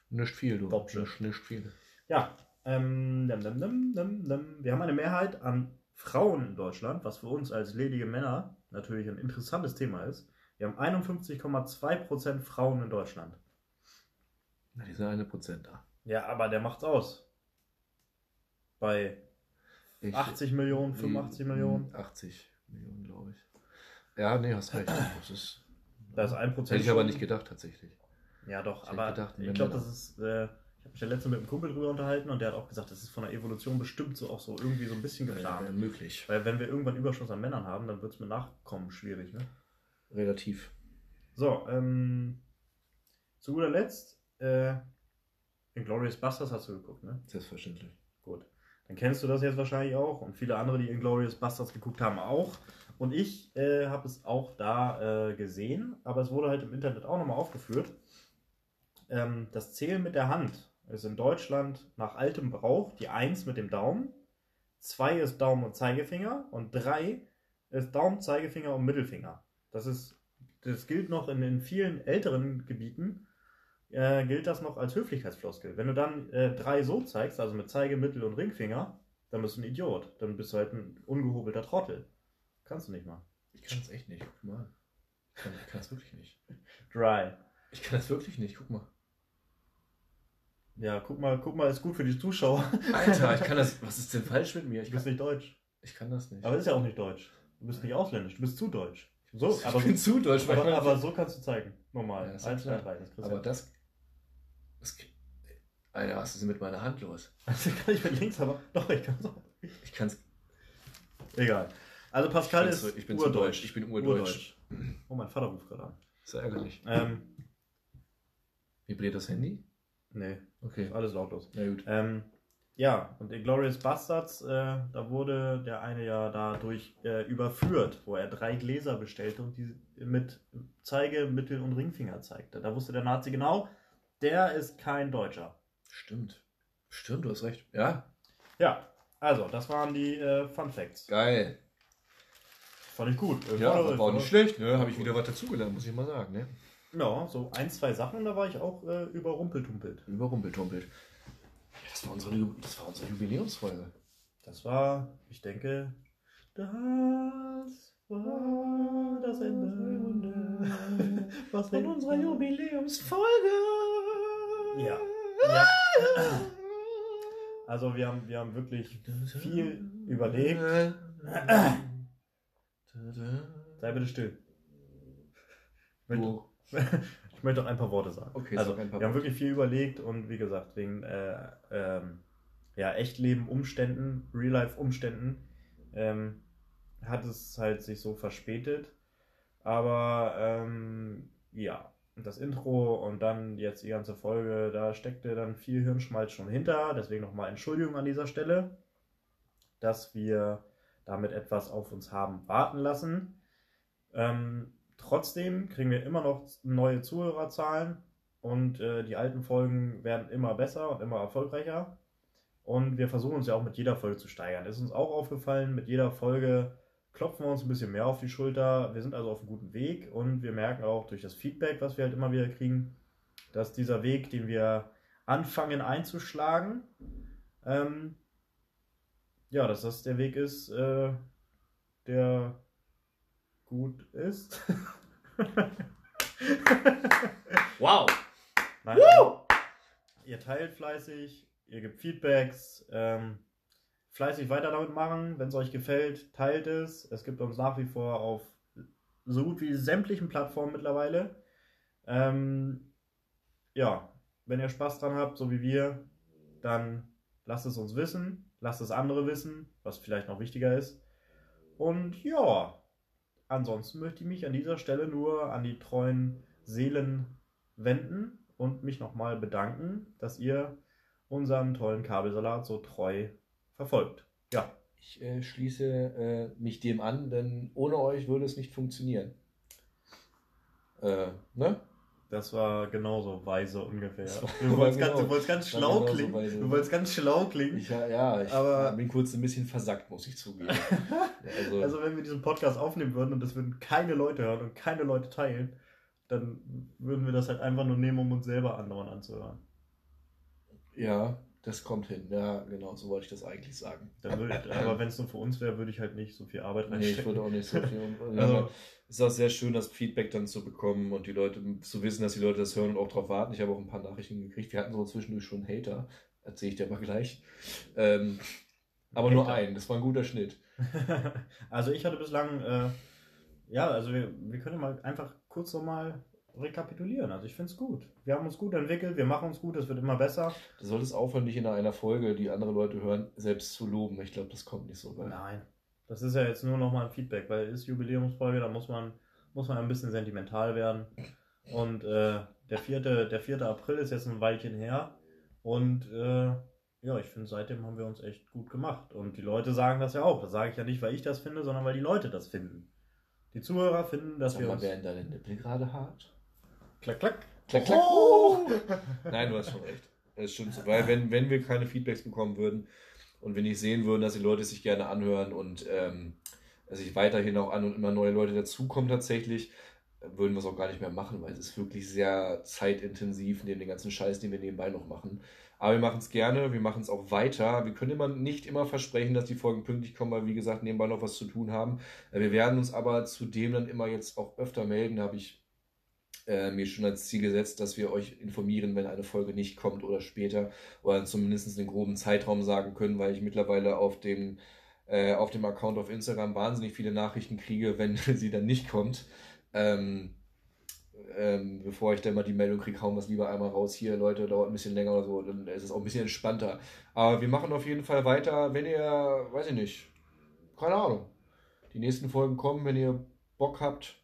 Nicht viel, du. Bobsche. Nicht, nicht viel. Ja, ähm, dum, dum, dum. wir haben eine Mehrheit an Frauen in Deutschland, was für uns als ledige Männer natürlich ein interessantes Thema ist. Wir haben 51,2% Frauen in Deutschland. Na, dieser eine Prozent da. Ja, aber der macht's aus. Bei Ich- 80 Millionen, 85 Mm, Millionen. 80 Millionen, glaube ich. Ja, nee, hast recht. Das ist. Da ist ein Prozent. Hätte ich aber nicht gedacht, tatsächlich. Ja, doch, Ich aber gedacht, ich glaube, das ist. Äh, habe mich ja letztens mit einem Kumpel drüber unterhalten und der hat auch gesagt, das ist von der Evolution bestimmt so auch so irgendwie so ein bisschen Ja, geplant. wäre möglich. Weil wenn wir irgendwann Überschuss an Männern haben, dann wird es mit Nachkommen schwierig, ne? Relativ. So, ähm, zu guter Letzt, äh, Inglourious Basterds hast du geguckt, ne? Selbstverständlich. Gut. Dann kennst du das jetzt wahrscheinlich auch und viele andere, die Inglourious Basterds geguckt haben, auch. Und ich äh, habe es auch da äh, gesehen, aber es wurde halt im Internet auch nochmal aufgeführt. Ähm, das Zählen mit der Hand ist in Deutschland nach altem Brauch die 1 mit dem Daumen, 2 ist Daumen und Zeigefinger und 3 ist Daumen, Zeigefinger und Mittelfinger. Das ist, das gilt noch in, in vielen älteren Gebieten, äh, gilt das noch als Höflichkeitsfloskel. Wenn du dann äh, drei so zeigst, also mit Zeige, Mittel und Ringfinger, dann bist du ein Idiot. Dann bist du halt ein ungehobelter Trottel. Kannst du nicht mal. Ich kann es echt nicht. Guck mal. Ich kann, es wirklich nicht. Dry. Ich kann es wirklich nicht. Guck mal. Ja, guck mal, guck mal, ist gut für die Zuschauer. Alter, ich kann das. Was ist denn falsch mit mir? Ich Du bist kann, nicht deutsch. ich kann das nicht. Aber ist ja auch nicht deutsch. Du bist nicht ausländisch, du bist zu deutsch. So, ich aber, bin zu deutsch, weil aber, ich aber so kannst du zeigen. Normal. Ja, ist ja Eins, zwei, klar. drei. Das kriegst du aber das. das Alter, was ist denn mit meiner Hand los? Das kann ich mit links, aber doch, ich kann es auch. Ich kann es. Egal. Also Pascal Ich ist ich bin zu urdeutsch. deutsch. Ich bin urdeutsch. Oh, mein Vater ruft gerade an. Ist ja ärgerlich. Ähm, Vibriert das Handy? Nee, Okay. ist alles lautlos. Na gut. Ähm, ja, und Inglourious Bastards, äh, da wurde der eine ja dadurch äh, überführt, wo er drei Gläser bestellte und die mit Zeige, Mittel und Ringfinger zeigte. Da wusste der Nazi genau, der ist kein Deutscher. Stimmt. Stimmt, du hast recht. Ja. Ja, also, das waren die äh, Fun Facts. Geil. Fand ich gut. Ja, war- war auch nicht schlecht, ne? Habe ich wieder was dazugelernt, muss ich mal sagen, ne? Ja, so ein, zwei Sachen, da war ich auch äh, überrumpeltumpelt. Überrumpeltumpelt. Ja, das war unsere, das war unsere Jubiläumsfolge. Das war, ich denke, das war das Ende Was Von unserer Jubiläumsfolge. Ja. ja. Also wir haben, wir haben wirklich viel überlegt. Sei bitte still. Möchte, Du. ich möchte auch ein paar Worte sagen. Okay, also wir haben wirklich viel überlegt und wie gesagt, wegen äh, ähm, ja, Echtleben-Umständen, Real-Life-Umständen, ähm, hat es halt sich so verspätet. Aber ähm, ja, das Intro und dann jetzt die ganze Folge, da steckte dann viel Hirnschmalz schon hinter. Deswegen nochmal Entschuldigung an dieser Stelle, dass wir damit etwas auf uns haben warten lassen. Ähm, trotzdem kriegen wir immer noch neue Zuhörerzahlen und äh, die alten Folgen werden immer besser und immer erfolgreicher. Und wir versuchen uns ja auch mit jeder Folge zu steigern. Ist uns auch aufgefallen, mit jeder Folge klopfen wir uns ein bisschen mehr auf die Schulter. Wir sind also auf einem guten Weg und wir merken auch durch das Feedback, was wir halt immer wieder kriegen, dass dieser Weg, den wir anfangen einzuschlagen, ähm, ja, dass das der Weg ist, äh, der gut ist. Wow. Nein, ihr teilt fleißig, ihr gebt Feedbacks, ähm, fleißig weiter damit machen. Wenn es euch gefällt, teilt es. Es gibt uns nach wie vor auf so gut wie sämtlichen Plattformen mittlerweile. Ähm, ja, wenn ihr Spaß dran habt, so wie wir, dann lasst es uns wissen, lasst es andere wissen, was vielleicht noch wichtiger ist. Und ja, ansonsten möchte ich mich an dieser Stelle nur an die treuen Seelen wenden und mich nochmal bedanken, dass ihr unseren tollen Kabelsalat so treu verfolgt. Ja, Ich äh, schließe äh, mich dem an, denn ohne euch würde es nicht funktionieren. Äh, ne? Das war genauso weise ungefähr. Du wolltest, genau. ganz, du wolltest ganz schlau klingen. weise. Du wolltest ganz schlau klingen. Ich, ja, ja, ich Aber- bin kurz ein bisschen versackt, muss ich zugeben. Also, Also wenn wir diesen Podcast aufnehmen würden und das würden keine Leute hören und keine Leute teilen, dann würden wir das halt einfach nur nehmen, um uns selber andauernd anzuhören. ja, das kommt hin. Ja, genau, so wollte ich das eigentlich sagen. Dann würd, aber wenn es nur für uns wäre, würde ich halt nicht so viel Arbeit Nee, ich reinstecken. würde auch nicht so viel. Also- es ist auch sehr schön, das Feedback dann zu bekommen und die Leute zu wissen, dass die Leute das hören und auch darauf warten. Ich habe auch ein paar Nachrichten gekriegt. Wir hatten so zwischendurch schon Hater. Erzähle ich dir mal gleich. Ähm, aber nur einen. Das war ein guter Schnitt. also ich hatte bislang, äh, ja, also wir, wir können mal einfach kurz nochmal rekapitulieren. Also ich finde es gut. Wir haben uns gut entwickelt, wir machen uns gut, es wird immer besser. Du solltest aufhören, nicht in einer Folge, die andere Leute hören, selbst zu loben. Ich glaube, das kommt nicht so weit. Nein. Das ist ja jetzt nur nochmal ein Feedback, weil es ist Jubiläumsfolge, da muss man, muss man ein bisschen sentimental werden. Und äh, der, 4., der 4. April ist jetzt ein Weilchen her. Und äh, ja, ich finde, seitdem haben wir uns echt gut gemacht. Und die Leute sagen das ja auch. Das sage ich ja nicht, weil ich das finde, sondern weil die Leute das finden. Die Zuhörer finden, dass Sag wir mal, uns. werden deine Nippel gerade hart? Klack, klack. Klack, klack. Oh! Nein, du hast schon recht. Das stimmt so. Weil wenn, wenn wir keine Feedbacks bekommen würden und wir nicht sehen würden, dass die Leute sich gerne anhören und ähm, sich weiterhin auch an und immer neue Leute dazukommen tatsächlich, würden wir es auch gar nicht mehr machen, weil es ist wirklich sehr zeitintensiv neben den ganzen Scheiß, den wir nebenbei noch machen. Aber wir machen es gerne, wir machen es auch weiter. Wir können immer nicht immer versprechen, dass die Folgen pünktlich kommen, weil wie gesagt, nebenbei noch was zu tun haben. Äh, Wir werden uns aber zudem dann immer jetzt auch öfter melden. Da habe ich äh, mir schon als Ziel gesetzt, dass wir euch informieren, wenn eine Folge nicht kommt oder später oder zumindest einen groben Zeitraum sagen können, weil ich mittlerweile auf dem, äh, auf dem Account auf Instagram wahnsinnig viele Nachrichten kriege, wenn sie dann nicht kommt. Ähm, ähm, bevor ich dann mal die Meldung kriege, hauen wir es lieber einmal raus. Hier, Leute, dauert ein bisschen länger oder so, dann ist es auch ein bisschen entspannter. Aber wir machen auf jeden Fall weiter, wenn ihr, weiß ich nicht, keine Ahnung, die nächsten Folgen kommen, wenn ihr Bock habt,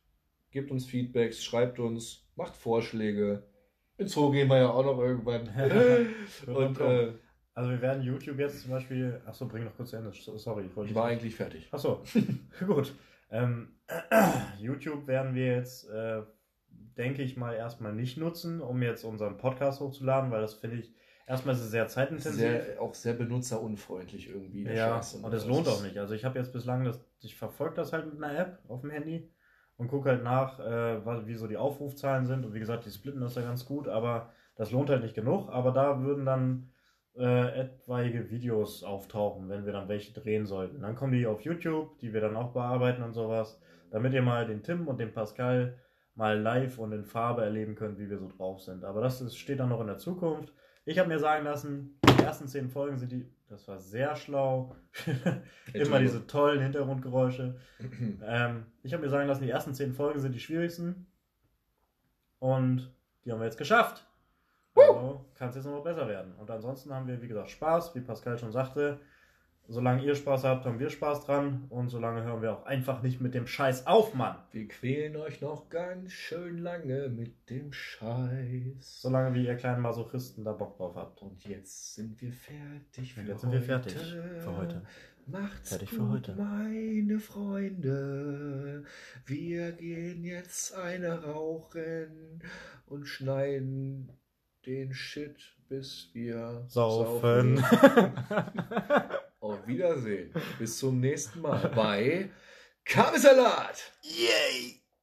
gebt uns Feedbacks, schreibt uns, macht Vorschläge. Ins Zoo gehen wir ja auch noch irgendwann. Und äh, Also wir werden YouTube jetzt zum Beispiel. Achso, bring noch kurz zu Ende. Sorry, ich wollte. ich war eigentlich fertig. Achso, gut. Ähm, YouTube werden wir jetzt, äh, denke ich mal, erstmal nicht nutzen, um jetzt unseren Podcast hochzuladen, weil das finde ich, erstmal ist es sehr zeitintensiv. Sehr, auch sehr benutzerunfreundlich irgendwie. ja, und es das lohnt auch nicht. Also ich habe jetzt bislang, das, ich verfolge das halt mit einer App auf dem Handy und gucke halt nach, äh, wie so die Aufrufzahlen sind. Und wie gesagt, die splitten das ja ganz gut, aber das lohnt halt nicht genug. Aber da würden dann äh, etwaige Videos auftauchen, wenn wir dann welche drehen sollten. Dann kommen die auf YouTube, die wir dann auch bearbeiten und sowas, damit ihr mal den Tim und den Pascal mal live und in Farbe erleben könnt, wie wir so drauf sind. Aber das ist, steht dann noch in der Zukunft. Ich habe mir sagen lassen, die ersten zehn Folgen sind die, das war sehr schlau. Immer diese tollen Hintergrundgeräusche. Ähm, ich habe mir sagen lassen, die ersten zehn Folgen sind die schwierigsten. Und die haben wir jetzt geschafft. Also kann es jetzt noch besser werden. Und ansonsten haben wir, wie gesagt, Spaß, wie Pascal schon sagte. Solange ihr Spaß habt, haben wir Spaß dran. Und solange hören wir auch einfach nicht mit dem Scheiß auf, Mann. Wir quälen euch noch ganz schön lange mit dem Scheiß. Solange wie ihr kleinen Masochisten da Bock drauf habt. Und jetzt sind wir fertig für Und jetzt sind wir heute. fertig für heute. Macht's Fertig für gut, heute. meine Freunde. Wir gehen jetzt eine rauchen und schneiden den Shit, bis wir Saufen. Auf Wiedersehen. Bis zum nächsten Mal bei Kabelsalat. Yay!